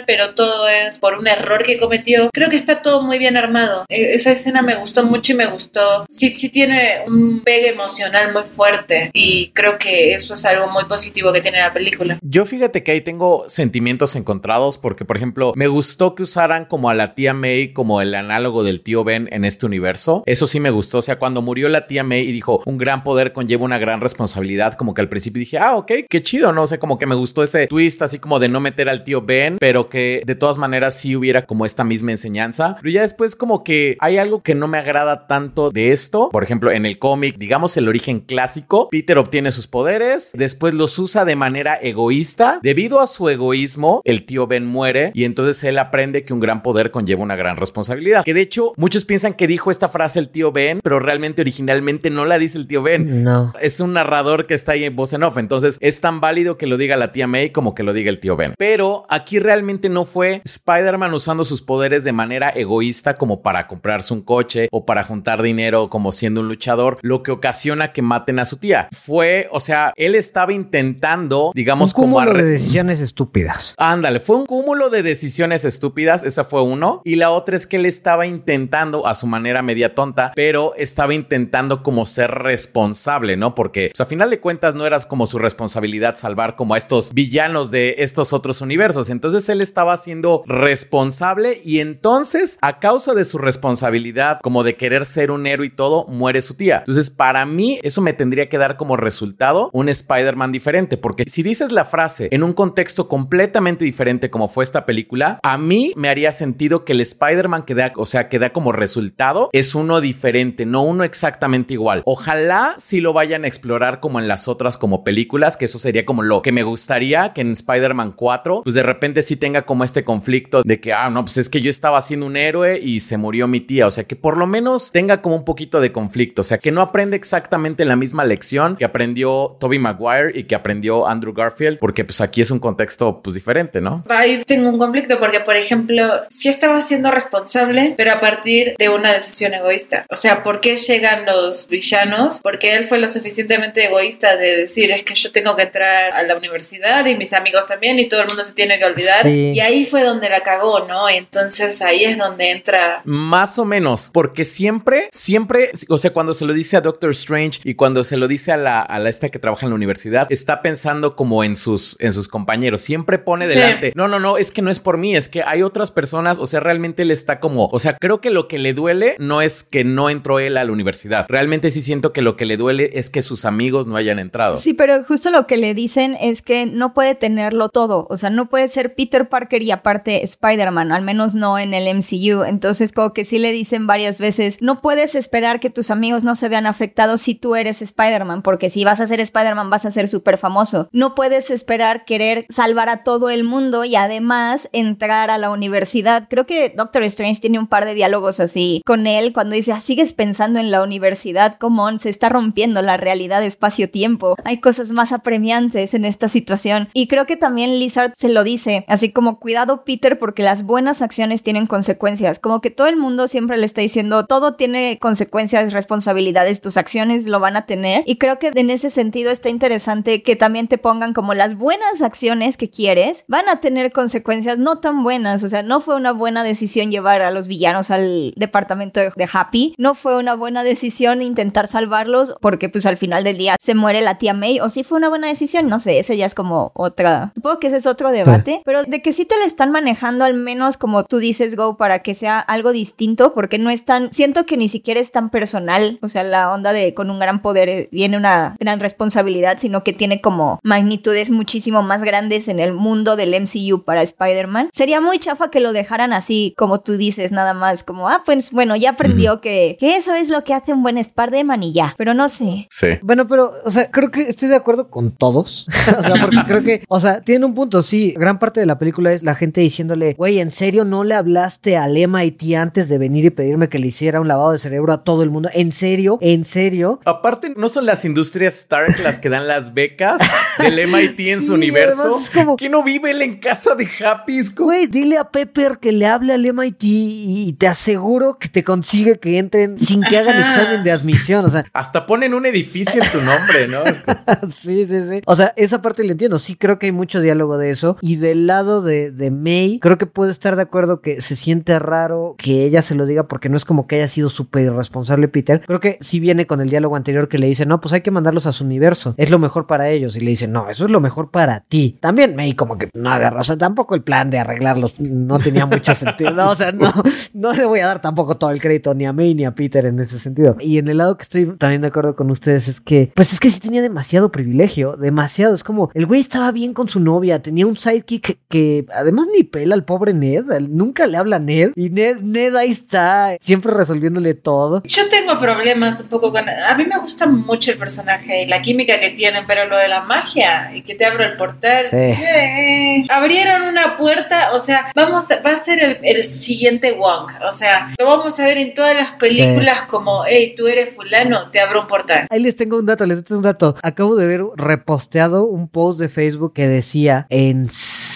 pero todo es por un error que cometió. Creo que está todo muy bien armado. E, esa escena me gustó mucho y me gustó. Sí, sí tiene un pegue emocional muy fuerte y creo que eso es algo muy positivo que tiene la película. Yo fíjate que ahí tengo sentimientos encontrados porque, por ejemplo, me gustó que usaran como a la tía May como el análogo del tío Ben en este universo. Eso sí me gustó. O sea, cuando murió la tía May y dijo, un gran poder conlleva una gran responsabilidad, como que al principio dije, ah, ok, qué chido, no sé, como que me gustó ese twist así como de no meter al tío Ben, pero que de todas maneras sí hubiera como esta misma enseñanza. Pero ya después como que hay algo que no me agrada tanto de esto. Por ejemplo, en el cómic, digamos el origen clásico, Peter obtiene sus poderes, después los usa de manera egoísta. Debido a su egoísmo, el tío Ben muere y entonces él aprende que un gran poder conlleva una gran responsabilidad. Que de hecho, muchos piensan que dijo esta frase el tío Ben, pero realmente originalmente no la dice el tío Ben. No. Es un narrador que está ahí en voz en off. Entonces es tan válido que lo diga la tía May como que lo diga el tío Ben. Pero aquí realmente no fue Spider-Man usando sus poderes de manera egoísta como para comprarse un coche o para juntar dinero como siendo un luchador, lo que ocasiona que maten a su tía. Fue, o sea, él estaba intentando, digamos, un como cúmulo arre- de decisiones estúpidas. Ándale, fue un cúmulo de decisiones estúpidas, esa fue uno. Y la otra es que él estaba intentando, a su manera media tonta, pero estaba intentando como ser responsable, ¿no? Porque, pues, a final de cuentas, no eras como su responsabilidad salvar como a estos villanos de estos otros universos. Entonces él estaba siendo responsable y entonces, a causa de su responsabilidad, como de querer ser un héroe y todo, muere su tía. Entonces, para mí, eso me tendría que dar como resultado un Spider-Man diferente, porque si dices la frase en un contexto completamente diferente como fue esta película, a mí me haría sentido que el Spider-Man que da, o sea, que da como resultado es uno diferente, no uno exactamente igual. Ojalá si lo vayan a explorar como en las otras como películas, que eso sería como lo que me gustaría que en Spider-Man 4, pues de repente sí tenga como este conflicto de que, ah, no, pues es que yo estaba siendo un héroe y se murió mi tía, o sea, que por lo menos tenga como un poquito de conflicto, o sea, que no aprende exactamente la misma lección que aprendió Toby Maguire y que aprendió Andrew Garfield, porque pues aquí es un contexto pues diferente, ¿no? Ahí tengo un conflicto porque, por ejemplo, sí estaba siendo responsable, pero a partir de una decisión egoísta. O sea, ¿por qué llegan los villanos? Porque él fue lo suficientemente egoísta de decir, es que yo tengo que entrar a la universidad y mis amigos también y todo el mundo se tiene que olvidar. Sí. Y ahí fue donde la cagó, ¿no? Entonces ahí es donde entra Más o menos, porque siempre, siempre, o sea, cuando se lo dice a Doctor Strange y cuando se lo dice a la, a la esta que trabaja en la universidad, está pensando como en sus, en sus compañeros. Siempre pone Sí. delante, no, no, no, es que no es por mí, es que hay otras personas, o sea, realmente él está como, o sea, creo que lo que le duele no es que no entró él a la universidad. Realmente sí siento que lo que le duele es que sus amigos no hayan entrado. Sí, pero justo lo que le dicen es que no puede tenerlo todo. O sea, no puede ser Peter Parker y aparte Spider-Man, al menos no en el MCU. Entonces, como que sí le dicen varias veces, no puedes esperar que tus amigos no se vean afectados si tú eres Spider-Man, porque si vas a ser Spider-Man vas a ser súper famoso. No puedes esperar querer salvar a todo el mundo y además entrar a la universidad. Creo que Doctor Strange tiene un par de diálogos así con él cuando dice, "Ah, sigues pensando en la universidad, como se está rompiendo la realidad espacio-tiempo. Hay cosas más apremiantes en esta situación. Y creo que también Lizard se lo dice, así como cuidado Peter porque las buenas acciones tienen consecuencias. Como que todo el mundo siempre le está diciendo, todo tiene consecuencias, responsabilidades, tus acciones lo van a tener. Y creo que en ese sentido está interesante que también te pongan como las buenas acciones que quieres van a tener consecuencias no tan buenas. O sea, no fue una buena decisión llevar a los villanos al departamento de de Happy. No fue una buena decisión intentar salvarlos porque pues al final del día se muere la tía May. O sí fue una buena decisión, no sé, ese ya es como otra. Supongo que ese es otro debate. Pero de que sí te lo están manejando al menos como tú dices, Go, para que sea algo distinto, porque no es tan, siento que ni siquiera es tan personal, o sea, la onda de con un gran poder eh, viene una gran responsabilidad, sino que tiene como magnitudes muchísimo más grandes en el mundo del MCU para Spider-Man. Sería muy chafa que lo dejaran así, como tú dices, nada más, como, ah, pues bueno, ya aprendió que, que eso es lo que hace un buen Spider-Man y ya, pero no sé. Sí. Bueno, pero, o sea, creo que estoy de acuerdo con todos. o sea, porque creo que, o sea, tiene un punto, sí. Gran parte de la película es la gente diciéndole, güey, ¿en serio no le hablaste al MIT antes de venir y pedirme que le hiciera un lavado de cerebro a todo el mundo? ¿En serio? ¿En serio? Aparte, ¿no son las industrias Stark las que dan las becas del MIT en Sí, su universo? como- ¿Que no vive él en casa de Happy? Güey, dile a Pepper que le hable al MIT y te aseguro que te consigue que entren sin que hagan Ajá. examen de admisión. O sea, Hasta ponen un edificio en tu nombre, ¿no? Es como- sí, sí, sí. O sea, esa parte la entiendo. Sí, creo que hay mucho diálogo de eso. Y del lado de, de May, creo que puedo estar de acuerdo que se siente raro que ella se lo diga porque no es como que haya sido súper irresponsable Peter. Creo que sí viene con el diálogo anterior que le dice, no, pues hay que mandarlos a su universo. Es lo mejor para ellos. Y le dice, no, eso es lo mejor para ti. También May como que no agarra. O sea, tampoco el plan de arreglarlos no tenía mucho sentido. No, o sea, no, no le voy a dar tampoco todo el crédito ni a May ni a Peter en ese sentido. Y en el lado que estoy también de acuerdo con ustedes es que, pues es que sí tenía demasiado privilegio, demasiado. Es como, el güey estaba bien con su novia, tenía un sidekick que además ni pela al pobre Ned, nunca le habla a Ned. Y Ned, Ned ahí está, siempre resolviéndole todo. Yo tengo problemas un poco con... A mí me gusta mucho el personaje y la química que tienen, pero lo de la magia y que te abro el portal... Sí. eh, abrieron una puerta, o sea, vamos a- va a ser el, el siguiente Wong. O sea, lo vamos a ver en todas las películas como, hey, tú eres fulano, te abro un portal. Ahí les tengo un dato, les tengo un dato. Acabo de ver reposteado un post de Facebook que decía en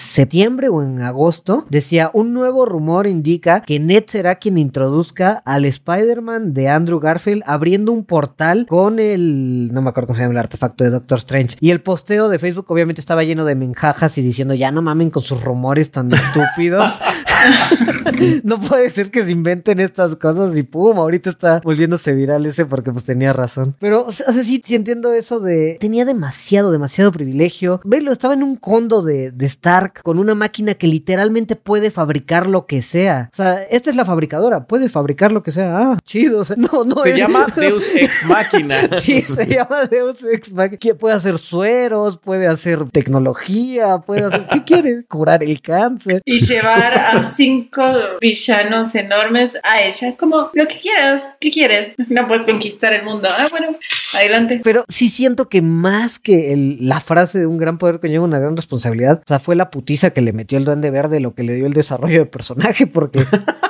septiembre o en agosto, decía un nuevo rumor indica que Ned será quien introduzca al Spider-Man de Andrew Garfield abriendo un portal con el, no me acuerdo cómo se llama el artefacto de Doctor Strange. Y el posteo de Facebook obviamente estaba lleno de menjajas y diciendo ya no mamen con sus rumores tan estúpidos. no puede ser que se inventen estas cosas y pum, ahorita está volviéndose viral ese porque pues tenía razón. Pero, o sea, sí, sí entiendo eso de... Tenía demasiado, demasiado privilegio. Velo, estaba en un condo de, de Stark con una máquina que literalmente puede fabricar lo que sea. O sea, esta es la fabricadora, puede fabricar lo que sea. Ah, chido. O sea, no, no. Se es- llama Deus Ex Machina. Sí, se llama Deus Ex Machina. Que puede hacer sueros, puede hacer tecnología, puede hacer... ¿Qué quiere? Curar el cáncer. Y llevar a cinco villanos enormes a ella. Como, lo que quieras, ¿qué quieres? No puedes conquistar el mundo. Ah, bueno, adelante. Pero sí siento que más que el- la frase de un gran poder conlleva una gran responsabilidad, o sea, fue la putiza que le metió el duende verde lo que le dio el desarrollo de personaje, porque...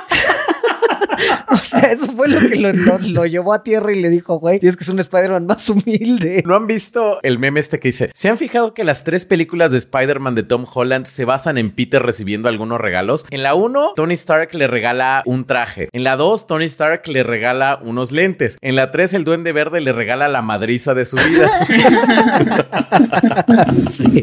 o sea, eso fue lo que lo, lo- lo llevó a tierra y le dijo, güey, tienes que ser un Spider-Man más humilde. ¿No han visto el meme este que dice? ¿Se han fijado que las tres películas de Spider-Man de Tom Holland se basan en Peter recibiendo algunos regalos? En la 1, Tony Stark le regala un traje. En la 2, Tony Stark le regala unos lentes. En la 3, el Duende Verde le regala la madriza de su vida. Sí.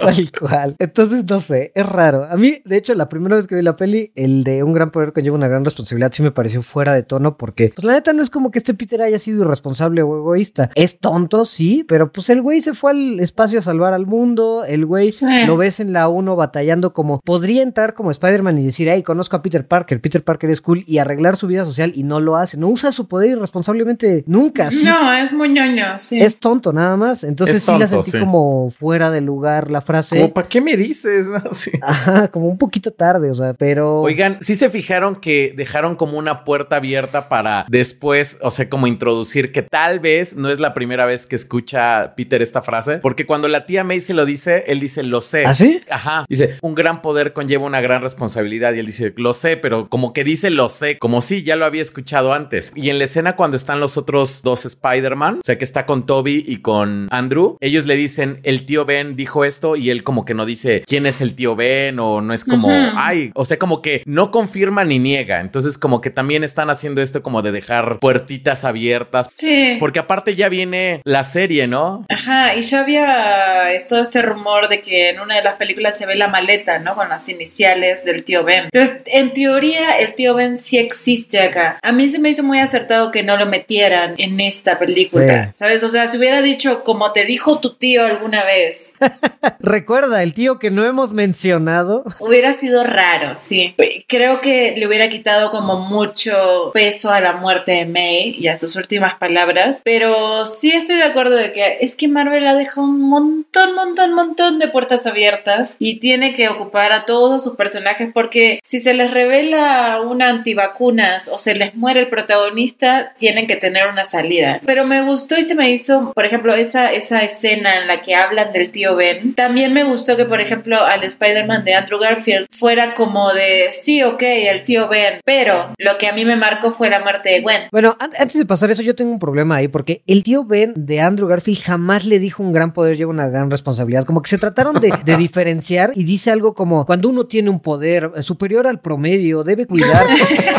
Tal cual. Entonces, no sé, es raro. A mí, de hecho, la primera vez que vi la peli, el de un gran poder conlleva una gran responsabilidad, sí me pareció fuera de tono porque, pues la neta no es como que este Peter haya sido irresponsable o egoísta. Es tonto, sí, pero pues el güey se fue al espacio a salvar al mundo, el güey Sí. lo ves en la 1 batallando como, podría entrar como Spider-Man y decir, hey, conozco a Peter Parker, Peter Parker es cool y arreglar su vida social y no lo hace. No usa su poder irresponsablemente nunca. Sí, No, es muy ñoño, sí. es tonto nada más. Entonces Es sí la sentí sí. como fuera de lugar la frase. Como, ¿para qué me dices? No, sí. Ajá, como un poquito tarde, o sea, pero. Oigan, sí se fijaron que dejaron como una puerta abierta para después, o sea, como introducir que tal vez no es la primera vez que escucha Peter esta frase, porque cuando la tía May se lo dice, él dice, lo sé. ¿Ah, sí? Ajá, dice, un gran poder conlleva una gran responsabilidad y él dice, lo sé, pero como que dice, lo sé, como si ya lo había escuchado antes. Y en la escena cuando están los otros dos Spider-Man, o sea, que está con Toby y con Andrew, ellos le dicen, el tío Ben dijo esto y él como que no dice quién es el tío Ben o no es como, ay, o sea, como que no confirma ni niega. Entonces como que también están haciendo esto como de dejar puertitas abiertas. Sí. Porque aparte ya viene la serie, ¿no? Ajá, y ya había es- todo este rumor de que en una de las películas se ve la maleta, ¿no? Con las iniciales del tío Ben. Entonces, en teoría, el tío Ben sí existe acá. A mí se me hizo muy acertado que no lo metieran en esta película, Sí. ¿sabes? O sea, si hubiera dicho, como te dijo tu tío alguna vez, Recuerda, el tío que no hemos mencionado. Hubiera sido raro, sí. Creo que le hubiera quitado como mucho peso a la muerte de May y a sus últimas palabras, pero sí estoy de acuerdo de que es que Marvel ha dejado un montón, montón, montón de puertas abiertas y tiene que ocupar a todos sus personajes porque si se les revela una antivacunas o se les muere el protagonista, tienen que tener una salida. Pero me gustó y se me hizo, por ejemplo, esa, esa escena en la que hablan del tío Ben. También me gustó que, por ejemplo, al Spider-Man de Andrew Garfield fuera como de, sí, ok, el tío Ben, pero lo que a mí me marcó fue la muerte de Gwen. Bueno, antes de pasar eso, yo tengo un problema ahí, porque el tío Ben de Andrew Garfield jamás le dijo un gran poder lleva una gran responsabilidad. Como que se trataron de, de diferenciar y dice algo como, cuando uno tiene un poder superior al promedio, debe cuidar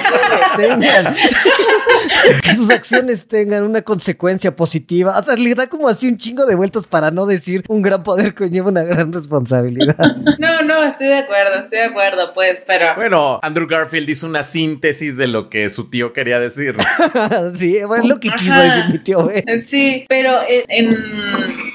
tengan. que sus acciones tengan una consecuencia positiva. O sea, le da como así un chingo de vueltas para no decir un gran poder conlleva una gran responsabilidad. No, no, estoy de acuerdo, estoy de acuerdo, pues, pero. Bueno, Andrew Garfield hizo una síntesis de lo que su tío quería decir. sí, bueno, lo que quiso decir mi tío. Sí, pero en,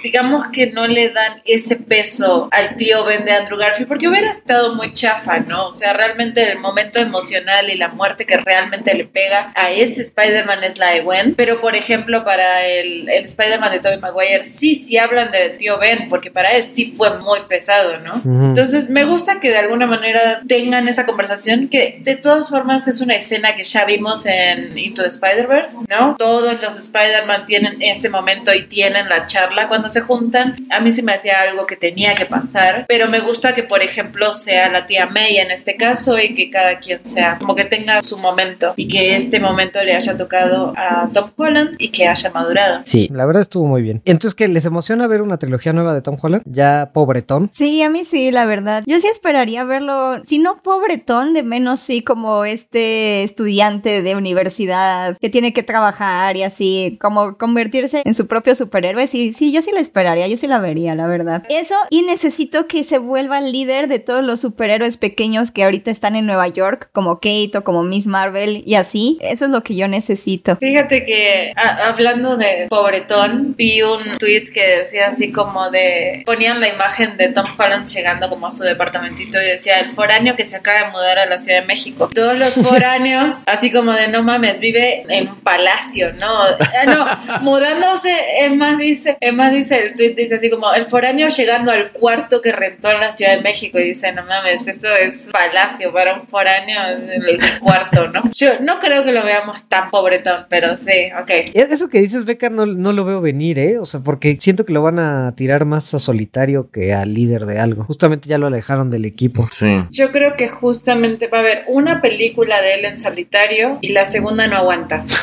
digamos que no le dan ese peso al tío Ben de Andrew Garfield porque hubiera estado muy chafa, ¿no? O sea, realmente el momento emocional y la muerte que realmente le pega a ese Spider-Man es la de Gwen, pero por ejemplo para el, el Spider-Man de Tobey Maguire sí, sí hablan de tío Ben, porque para él sí fue muy pesado, ¿no? Entonces me gusta que de alguna manera tengan esa conversación, que de todas formas es una escena que ya vimos en Into the Spider-Verse, ¿no? Todos los Spider-Man tienen este momento y tienen la charla cuando se juntan. A mí se me hacía algo que tenía que pasar, pero me gusta que por ejemplo sea la tía May en este caso y que cada quien sea como que tenga su momento y que este momento le haya tocado a Tom Holland y que haya madurado. Sí, la verdad estuvo muy bien. Entonces, ¿qué? ¿Les emociona ver una trilogía nueva de Tom Holland? Ya pobretón. Sí, a mí sí, la verdad. Yo sí esperaría verlo, si no pobretón, de menos sí como este estudiante de universidad que tiene que trabajar y así, como convertirse en su propio superhéroe. Sí, sí, yo sí la esperaría, yo sí la vería, la verdad. Eso, y necesito que se vuelva el líder de todos los superhéroes pequeños que ahorita están en Nueva York, como Kate o como Miss Marvel y así. Eso es lo que yo necesito. Fíjate que hablando de pobretón, vi un tweet que decía así como de ponían la imagen de Tom Holland llegando como a su departamentito y decía el foráneo que se acaba de mudar a la Ciudad de México. Todos los foráneos, así como de no mames, vive en un palacio, ¿no? Ah, no, mudándose, es más dice, es más dice el tweet dice así como el foráneo llegando al cuarto que rentó en la Ciudad de México y dice, no mames, eso es palacio para un foráneo el cuarto, ¿no? Yo no creo que lo veamos tan pobretón, pero sí, ok. E-, eso que dices, Beca, no, no lo veo venir, ¿eh? O sea, porque siento que lo van a tirar más a solitario que al líder de algo. Justamente ya lo alejaron del equipo. Sí. Yo creo que justamente va a haber una película de él en solitario y la segunda no aguanta.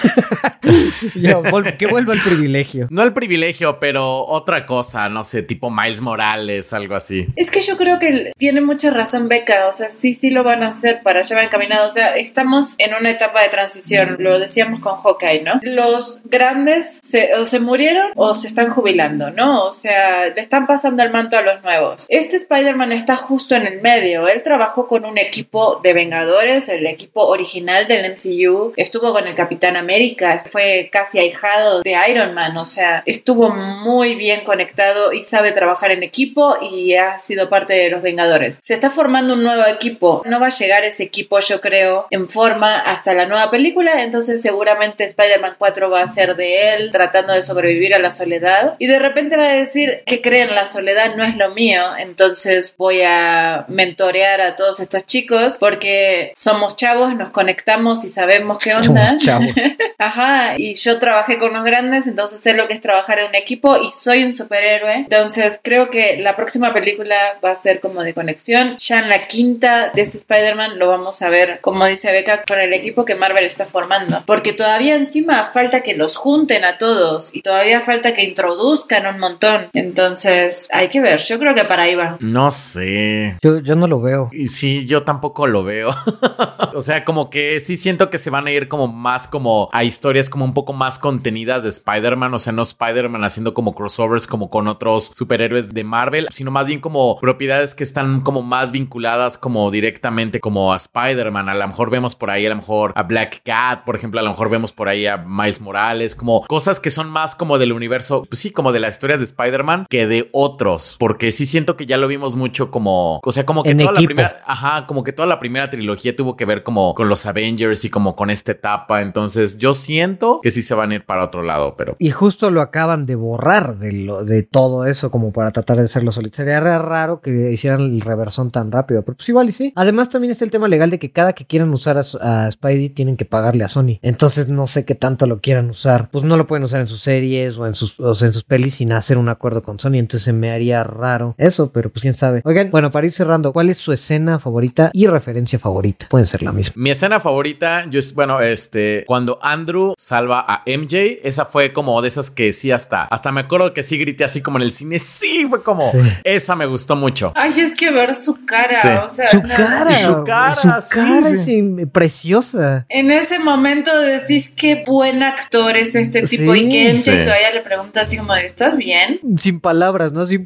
que vuelva el privilegio. No el privilegio, pero otra cosa, no sé, tipo Miles Morales, algo así. Es que yo creo que tiene mucha razón Beca, o sea, sí, sí lo van a hacer para llevar encaminado, o sea, estamos en una etapa de transición, lo decíamos con Hawkeye, ¿no? Los grandes se, o se murieron o se están jubilando, ¿no? O sea, le están pasando el manto a los nuevos. Este Spider-Man está justo en el medio, él trabajó con un equipo de Vengadores, el equipo original del MCU, estuvo con el Capitán América, fue casi ahijado de Iron Man, o sea, estuvo muy bien conectado y sabe trabajar en equipo y ha sido parte de los Vengadores. Se está formando un nuevo equipo, no va a llegar ese equipo yo creo en forma hasta la nueva película, entonces seguramente Spider-Man 4 va a ser de él tratando de sobrevivir a la soledad y de repente va a decir que creen la soledad no es lo mío, entonces voy a mentorear a todos estos chicos porque somos chavos, nos conectamos y sabemos qué onda. Ajá, y yo trabajé con los grandes, entonces sé lo que es trabajar en un equipo y soy un superhéroe. Entonces creo que la próxima película va a ser como de conexión. Ya en la quinta de este Spider-Man lo vamos a ver, como dice Becca, con el equipo que Marvel está formando. Porque todavía encima falta que los junten a todos y todavía falta que introduzcan un montón. Entonces hay que ver, yo creo que para ahí va. No sé. Yo, yo no lo veo. Y sí, yo tampoco lo veo. o sea, como que sí siento que se van a ir como más como a historias como un poco más contenidas de Spider-Man. O sea, no Spider-Man haciendo como crossovers como con otros superhéroes de Marvel, sino más bien como propiedades que están como más vinculadas como directamente como a Spider-Man. A lo mejor vemos por ahí a lo mejor a Black Cat, por ejemplo, a lo mejor vemos por ahí a Miles Morales, como cosas que son más como del universo, pues sí, como de las historias de Spider-Man que de otros, porque sí siento que ya lo vimos mucho como, o sea, como que toda la primera, ajá, como que toda la primera trilogía tuvo que ver como con los Avengers y como con esta etapa, entonces yo siento que sí se van a ir para otro lado, pero... Y justo lo acaban de borrar de, lo, de todo eso como para tratar de hacerlo solito. Sería raro que hicieran el reversón tan rápido, pero pues igual y sí. Además también está el tema legal de que cada que quieran usar a, a Spidey tienen que pagarle a Sony. Entonces no sé qué tanto lo quieran usar. Pues no lo pueden usar en sus series o en sus, o sea, en sus pelis sin hacer un acuerdo con Sony. Entonces se me haría raro eso, pero pues quién sabe. Oigan, bueno, para ir cerrando, ¿cuál es su escena favorita y referencia favorita? Pueden ser la misma. Mi escena favorita, yo es, bueno, este, cuando Andrew salva a MJ, esa fue como de esas que sí hasta, hasta me acuerdo que sí grité así como en el cine, sí, fue como, esa me gustó mucho. Ay, es que ver su cara, o sea, su cara, y su cara, su cara es preciosa. En ese momento decís qué buen actor es este tipo y que MJ todavía le pregunta así como, ¿estás bien? Sin palabras, ¿no? Sin...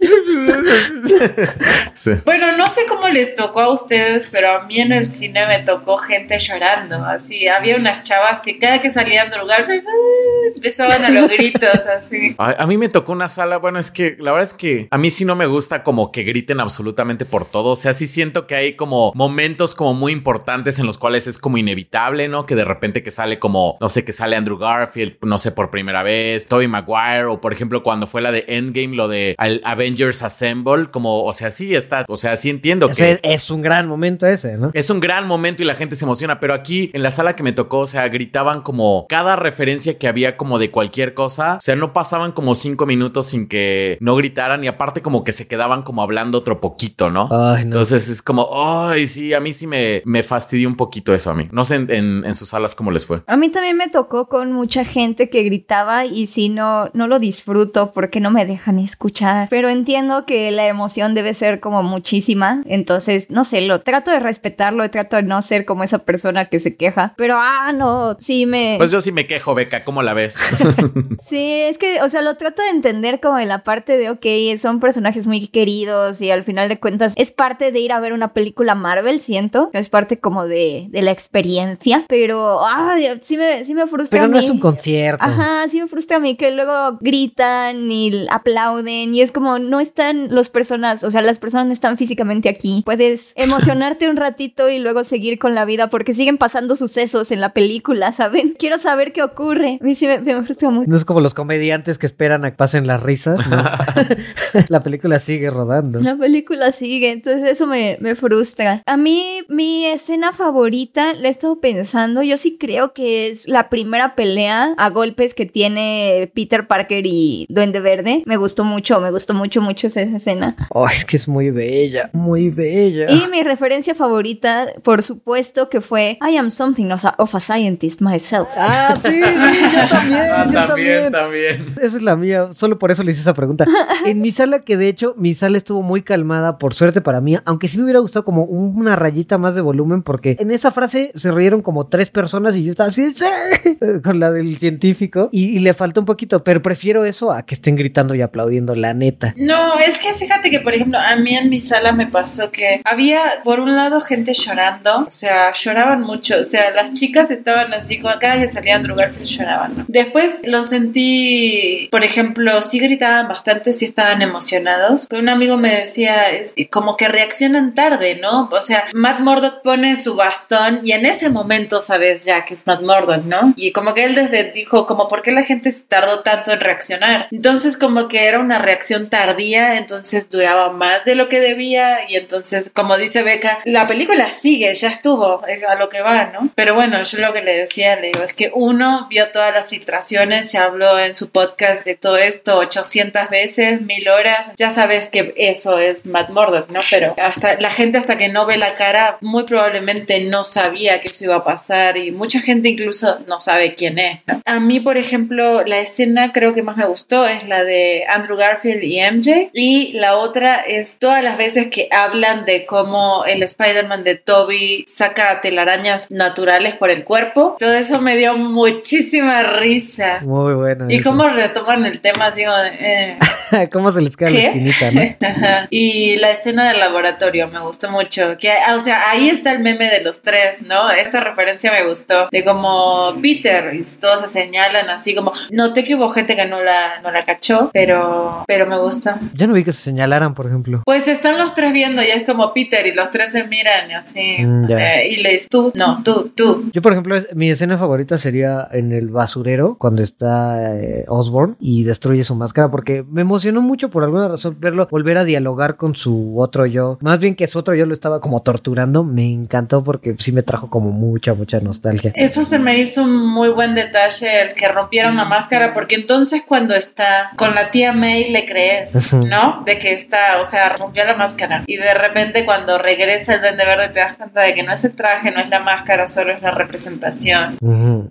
Bueno, no sé cómo les tocó a ustedes, pero a mí en el cine me tocó gente llorando, así, había unas chavas que cada que salían a lugar empezaban a los gritos, así. A, mí me tocó una sala, bueno, es que la verdad es que a mí sí no me gusta como que griten absolutamente por todo, o sea, sí siento que hay como momentos como muy importantes en los cuales es como inevitable, ¿no? Que de repente que sale como, no sé, que sale Andrew Garfield, no sé, por primera vez, Tobey Maguire, o por ejemplo cuando fue la de Endgame, lo de Avengers Assemble, como, o sea, sí está, o sea, sí entiendo que... Es un gran momento ese, ¿no? Es un gran momento y la gente se emociona, pero aquí en la sala que me tocó, o sea, gritaban como cada referencia que había como de cualquier cosa, o sea, no pasaban como cinco minutos sin que no gritaran y aparte como que se quedaban como hablando otro poquito, ¿no? Entonces es como, ay, sí, a mí sí me, me fastidió un poquito eso a mí. No sé en, en, sus salas cómo les fue. A mí también me tocó con mucha gente que gritaba y si no, no lo disfruto porque no me dejan escuchar, pero entiendo que la emoción debe ser como muchísima, entonces, no sé, lo trato de respetarlo, trato de no ser como esa persona que se queja, pero ah, no, sí me... Pues yo sí me quejo, Beca, ¿cómo la ves? sí, es que, o sea, lo trato de entender como en la parte de, ok, son personajes muy queridos y al final de cuentas es parte de ir a ver una película Marvel, siento, es parte como de, de la experiencia, pero, ah, sí me, sí me frustra. Pero no es un concierto. Ajá, sí me frustra a mí que luego gritan y aplauden y es como no están los personas, o sea, las personas no están físicamente aquí. Puedes emocionarte un ratito y luego seguir con la vida porque siguen pasando sucesos en la película, ¿saben? Quiero saber qué ocurre. A mí sí me, me frustra mucho. No es como los comediantes que esperan a que pasen las risas, la película sigue rodando. La película sigue, entonces eso me, me frustra. A mí, mi escena favorita, la he estado pensando, yo sí creo que es la primera pelea a golpes que tiene Peter Parker y Duende Verde. Me gustó mucho, me gustó mucho, mucho esa escena. Oh, es que es muy bella, muy bella. Y mi referencia favorita, por supuesto, que fue I am something of a scientist myself. Ah, sí, sí, yo también. Ah, yo también, también. Esa es la mía, solo por eso le hice esa pregunta. En mi sala, que de hecho, mi sala estuvo muy calmada, por suerte para mí, aunque sí me hubiera gustado como una rayita más de volumen, porque en esa frase se rieron como tres personas y yo así, con la del científico, y, le falta un poquito, pero prefiero eso a que estén gritando y aplaudiendo, la neta. No, es que fíjate que, por ejemplo, a mí en mi sala me pasó que había, por un lado, gente llorando, o sea, lloraban mucho, o sea, las chicas estaban así, cada que salían Andrew Garfield lloraban, ¿no? Después lo sentí, por ejemplo, sí gritaban bastante, sí estaban emocionados, pero un amigo me decía, es, como que reaccionan tarde, ¿no? O sea, Matt Murdock pone su bastón y en ese momento sabes ya que es Matt Murdock, ¿no? Y como que él desde dijo, como, ¿por qué la gente tardó tanto en reaccionar? Entonces, como que era una reacción tardía, entonces duraba más de lo que debía y entonces, como dice Beca, la película sigue, ya estuvo, es a lo que va, ¿no? Pero bueno, yo lo que le decía, le digo, es que uno vio todas las filtraciones, ya habló en su podcast de todo esto 800 veces, mil horas, ya sabes que eso es Matt Murdock, ¿no? Pero hasta la gente hasta que no ve la cara, muy probablemente no sabía que eso iba a pasar y mucha gente incluso no sabe quién es, ¿no? A mí, por ejemplo, la escena creo que más me gustó es la de Andrew Garfield y MJ y la otra es todas las veces que habla hablan de cómo el Spider-Man de Toby saca telarañas naturales por el cuerpo. Todo eso me dio muchísima risa. Muy bueno. Y cómo retoman el tema así como de, eh. cómo se les queda la espinita, ¿no? Ajá. Y la escena del laboratorio me gustó mucho. Que, o sea, ahí está el meme de los tres, ¿no? Esa referencia me gustó. De como Peter y todos se señalan así como, noté que hubo gente que no la, no la cachó, pero, pero me gusta. Yo no vi que se señalaran, por ejemplo. Pues están los tres viendo y es como Peter y los tres se miran y así. Mm. Eh, y les, tú, no, tú, tú. Yo, por ejemplo, es- mi escena favorita sería en el basurero, cuando está eh, Osborn y destruye su máscara, porque me emocionó mucho por alguna razón verlo volver a dialogar con su otro yo. Más bien que su otro yo lo estaba como torturando, me encantó porque sí me trajo como mucha, mucha nostalgia. Eso se me hizo un muy buen detalle, el que rompieron la máscara, porque entonces cuando está con la tía May le crees. ¿no? De que está, o sea, rompió la máscara. Y de repente cuando regresa el Duende Verde te das cuenta de que no es el traje, no es la máscara, solo es la representación.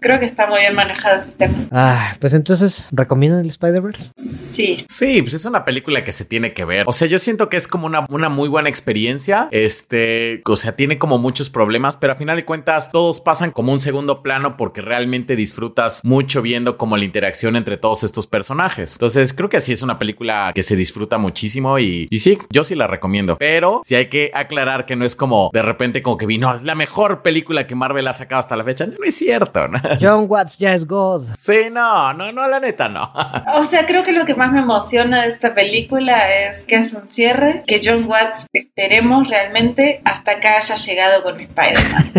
Creo que está muy bien manejado ese tema. Ah, pues entonces, ¿recomiendan el Spider-Verse? Sí. Sí, pues es una película que se tiene que ver. O sea, yo siento que es como una, una muy buena experiencia. Este, o sea, tiene como muchos problemas, pero a final de cuentas todos pasan como un segundo plano porque realmente disfrutas mucho viendo como la interacción entre todos estos personajes. Entonces, creo que sí es una película que se disfruta muchísimo y, y sí, yo sí la recomiendo. Pero sí hay que aclarar que no es como de repente como que vino, es la mejor película que Marvel ha sacado hasta la fecha. No es cierto, ¿no? John Watts ya es God. Sí, no, no, no, la neta no. O sea, creo que lo que más me emociona de esta película es que es un cierre, que John Watts esperemos realmente hasta acá haya llegado con Spider-Man.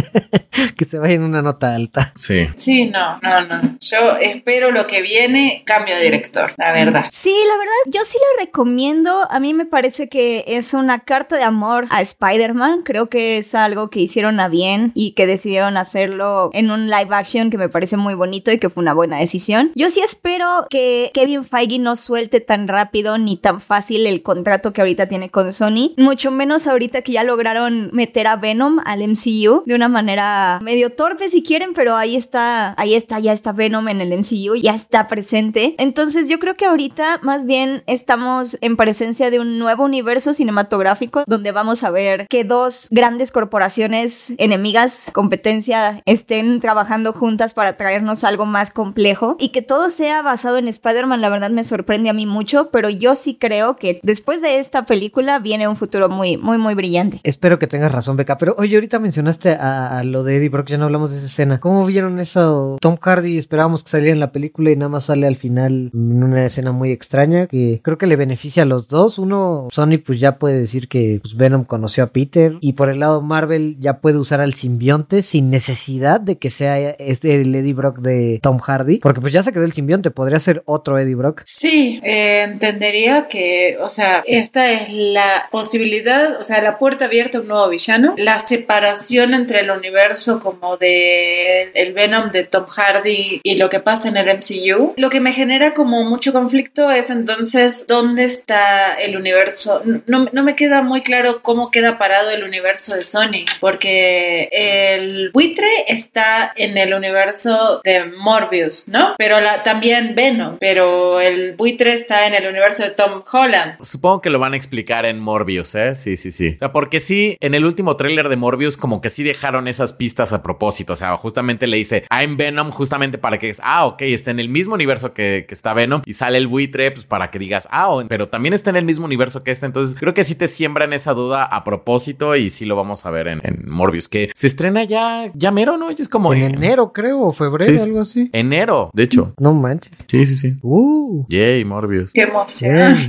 que se vaya en una nota alta. Sí. Sí, no, no, no. Yo espero lo que viene, cambio de director, la verdad. Sí, la verdad, yo sí la recomiendo. A mí me parece que es una carta de amor a Spider-Man. Creo que es algo que hicieron a bien y que decidieron hacerlo en un live action que me parece muy bonito y que fue una buena decisión. Yo sí espero que Kevin Feige no suelte tan rápido ni tan fácil el contrato que ahorita tiene con Sony. Mucho menos ahorita que ya lograron meter a Venom al MCU de una manera medio torpe si quieren, pero ahí está, ahí está, ya está Venom en el MCU, ya está presente. Entonces yo creo que ahorita más bien estamos en presencia de un nuevo universo cinematográfico donde vamos a ver que dos grandes corporaciones enemigas, competencia, estén trabajando juntas para traernos algo más complejo y que todo sea basado en Spider-Man, la verdad me sorprende a mí mucho, pero yo sí creo que después de esta película viene un futuro muy, muy, muy brillante. Espero que tengas razón, Beca. Pero oye, ahorita mencionaste a, a lo de Eddie Brock, ya no hablamos de esa escena. ¿Cómo vieron eso? Tom Hardy esperábamos que saliera en la película y nada más sale al final en una escena muy extraña que creo que le beneficia a los dos. Uno, Sony, pues ya puede decir que pues, Venom conoció a Peter y por el lado Marvel ya puede usar al simbionte sin necesidad de que sea este el Eddie Brock de Tom Hardy, porque pues ya se quedó el simbionte, podría ser otro Eddie Brock. Sí, eh, entendería que, o sea, esta es la posibilidad, o sea, la puerta abierta a un nuevo villano, la separación entre el universo como de el Venom de Tom Hardy y lo que pasa en el MCU. Lo que me genera como mucho conflicto es entonces dónde está el universo. No, no me queda muy claro cómo queda parado el universo de Sony, porque el buitre está en el universo de Morbius, ¿no? Pero también Venom, pero el buitre está en el universo de Tom Holland. Supongo que lo van a explicar en Morbius, ¿eh? Sí, sí, sí. O sea, porque sí, en el último tráiler de Morbius como que sí dejaron esas pistas a propósito. O sea, justamente le dice, I'm Venom justamente para que, ah, ok, está en el mismo universo que, que está Venom y sale el buitre, pues para que digas, ah, o- pero también está en el mismo universo que este. Entonces creo que sí te siembran esa duda a propósito y sí lo vamos a ver en, en Morbius, que se estrena ya, ya mero, ¿no? Y es como En enero, creo, o febrero, Sí, algo así. Enero, de hecho. No manches. Sí, sí, sí. Uh. Yay, Morbius. Qué emoción.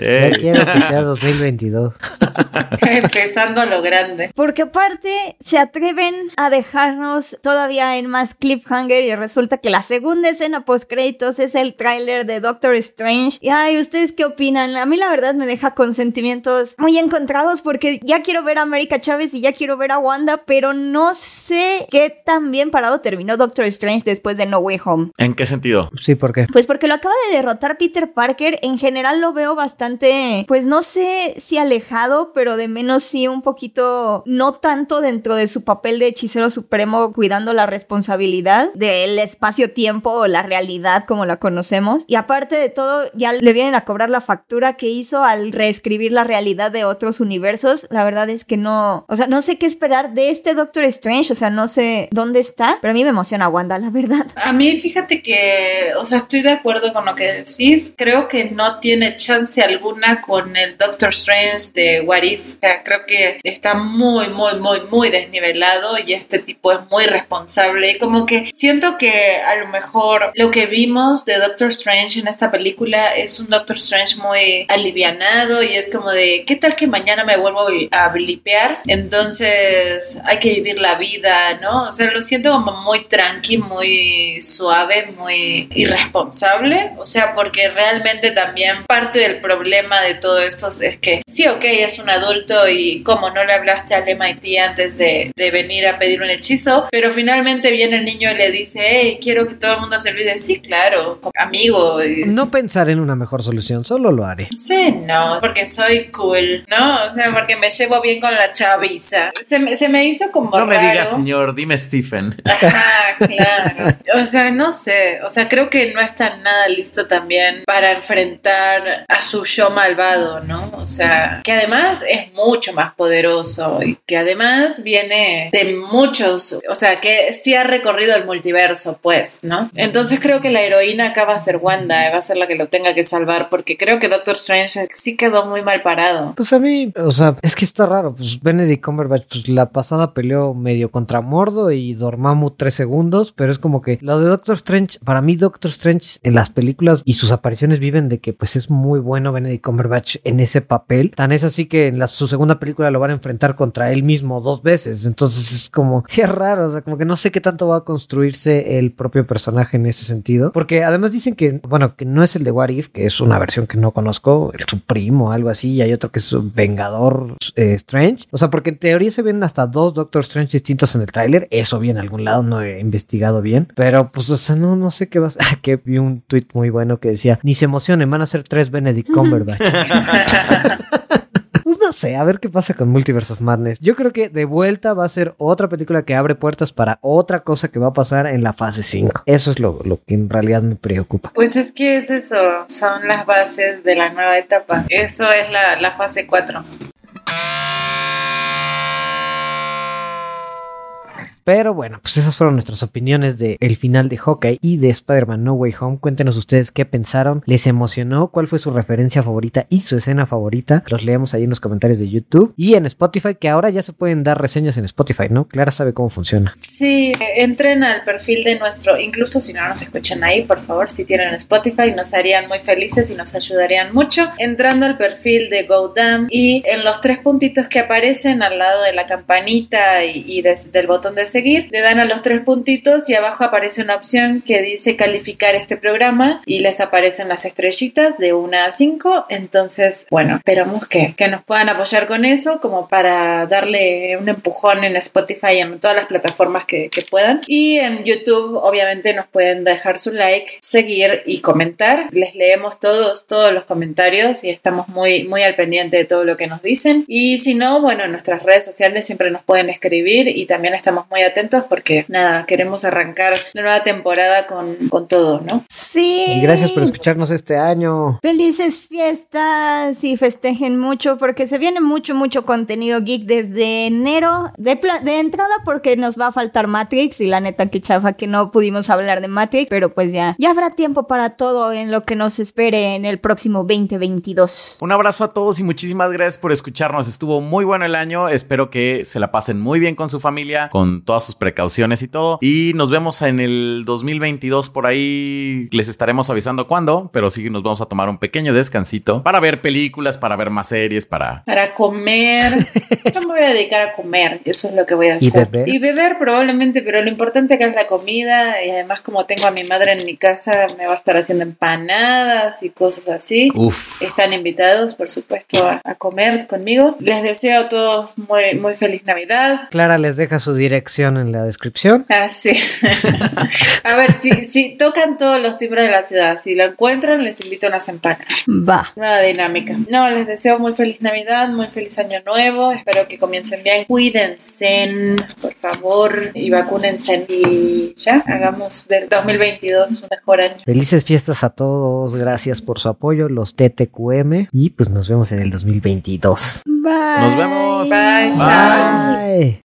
Ya quiero que sea 2022. Empezando a lo grande. Porque aparte se atreven a dejarnos todavía en más cliffhanger y resulta que la segunda escena post créditos es el tráiler de Doctor Strange. Y ay, ¿ustedes qué opinan? A mí la verdad me deja con sentimientos muy encontrados porque ya quiero ver a América Chávez y ya quiero ver a Wanda, pero no sé qué tan bien parado terminó Doctor Strange después de No Way Home. ¿En qué sentido? Sí, ¿por qué? Pues porque lo acaba de derrotar Peter Parker, en general lo veo bastante, pues no sé si alejado, pero pero de menos sí un poquito, no tanto dentro de su papel de hechicero supremo cuidando la responsabilidad del espacio-tiempo o la realidad como la conocemos. Y aparte de todo, ya le vienen a cobrar la factura que hizo al reescribir la realidad de otros universos. La verdad es que no, o sea, no sé qué esperar de este Doctor Strange, o sea, no sé dónde está, pero a mí me emociona Wanda, la verdad. A mí fíjate que, o sea, estoy de acuerdo con lo que decís. Creo que no tiene chance alguna con el Doctor Strange de What If. O sea, creo que está muy, muy, muy, muy desnivelado y este tipo es muy responsable. Y como que siento que a lo mejor lo que vimos de Doctor Strange en esta película es un Doctor Strange muy alivianado y es como de, ¿qué tal que mañana me vuelvo a blipear? Entonces hay que vivir la vida, ¿no? O sea, lo siento como muy tranqui, muy suave, muy irresponsable. O sea, porque realmente también parte del problema de todo esto es que sí, ok, es un adulto y como no le hablaste al MIT antes de, de venir a pedir un hechizo, pero finalmente viene el niño y le dice, hey, quiero que todo el mundo se olvide. Sí, claro, como amigo. No pensar en una mejor solución, solo lo haré. Sí, no, porque soy cool, ¿no? O sea, porque me llevo bien con la chaviza. Se me, se me hizo como No me raro. digas, señor, dime Stephen. Ajá, claro. O sea, no sé. O sea, creo que no está nada listo también para enfrentar a su yo malvado, ¿no? O sea, que además es mucho más poderoso y que además viene de muchos, o sea, que sí ha recorrido el multiverso, pues, ¿no? Entonces creo que la heroína acá va a ser Wanda, va a ser la que lo tenga que salvar, porque creo que Doctor Strange sí quedó muy mal parado. Pues a mí, o sea, es que está raro. Pues Benedict Cumberbatch, pues la pasada peleó medio contra Mordo y Dormammu tres segundos, pero es como que lo de Doctor Strange, para mí Doctor Strange en las películas y sus apariciones viven de que pues es muy bueno Benedict Cumberbatch en ese papel. Tan es así que en su segunda película lo van a enfrentar contra él mismo dos veces. Entonces es como, qué raro, o sea, como que no sé qué tanto va a construirse el propio personaje en ese sentido. Porque además dicen que, bueno, que no es el de What If, que es una versión que no conozco, el su primo, algo así, y hay otro que es un Vengador eh, Strange. O sea, porque en teoría se ven hasta dos Doctor Strange distintos en el tráiler. Eso vi en algún lado, no he investigado bien. Pero pues, o sea, no, no sé qué va a ser. que vi un tweet muy bueno que decía, ni se emocionen, van a ser tres Benedict Cumberbatch. A ver qué pasa con Multiverse of Madness. Yo creo que de vuelta va a ser otra película que abre puertas para otra cosa que va a pasar en la fase 5. Eso es lo, lo que en realidad me preocupa. Pues es que es eso, son las bases de la nueva etapa. Eso es la, la fase 4. Pero bueno, pues esas fueron nuestras opiniones de el final de Hawkeye y de Spider-Man No Way Home. Cuéntenos ustedes qué pensaron, les emocionó, cuál fue su referencia favorita y su escena favorita. Los leemos ahí en los comentarios de YouTube y en Spotify, que ahora ya se pueden dar reseñas en Spotify, ¿no? Clara sabe cómo funciona. Sí, entren al perfil de nuestro, incluso si no nos escuchan ahí, por favor, si tienen Spotify, nos harían muy felices y nos ayudarían mucho. Entrando al perfil de GoDam y en los tres puntitos que aparecen al lado de la campanita y, y del botón de seguir, le dan a los tres puntitos y abajo aparece una opción que dice calificar este programa y les aparecen las estrellitas de 1 a 5. Entonces, bueno, esperamos que, que nos puedan apoyar con eso como para darle un empujón en Spotify y en todas las plataformas que, que puedan. Y en YouTube, obviamente, nos pueden dejar su like, seguir y comentar. Les leemos todos, todos los comentarios y estamos muy, muy al pendiente de todo lo que nos dicen. Y si no, bueno, en nuestras redes sociales siempre nos pueden escribir y también estamos muy atentos porque, nada, queremos arrancar la nueva temporada con, con todo, ¿no? Sí. Y gracias por escucharnos este año. Felices fiestas y festejen mucho porque se viene mucho, mucho contenido geek desde enero. De, de entrada porque nos va a faltar Matrix y la neta que chafa que no pudimos hablar de Matrix, pero pues ya, ya habrá tiempo para todo en lo que nos espere en el próximo 2022. Un abrazo a todos y muchísimas gracias por escucharnos. Estuvo muy bueno el año. Espero que se la pasen muy bien con su familia, con todas sus precauciones y todo. Y nos vemos en el 2022 por ahí. Les estaremos avisando cuándo, pero sí nos vamos a tomar un pequeño descansito para ver películas, para ver más series, para... Para comer. Yo me voy a dedicar a comer, eso es lo que voy a ¿Y hacer. beber? Y beber probablemente, pero lo importante acá es la comida y además como tengo a mi madre en mi casa, me va a estar haciendo empanadas y cosas así. Uf. Están invitados, por supuesto, a, a comer conmigo. Les deseo a todos muy, muy feliz Navidad. Clara les deja su dirección dirección en la descripción. Ah, sí. a ver, si, si tocan todos los timbres de la ciudad, si lo encuentran, les invito a unas empanadas. Va. Nueva dinámica. No, les deseo muy feliz Navidad, muy feliz Año Nuevo. Espero que comiencen bien. Cuídense, por favor, y vacúnense. Y ya, hagamos del 2022 un mejor año. Felices fiestas a todos, gracias por su apoyo, los TTQM, y pues nos vemos en el 2022. Bye. Nos vemos. Bye, chao. Bye.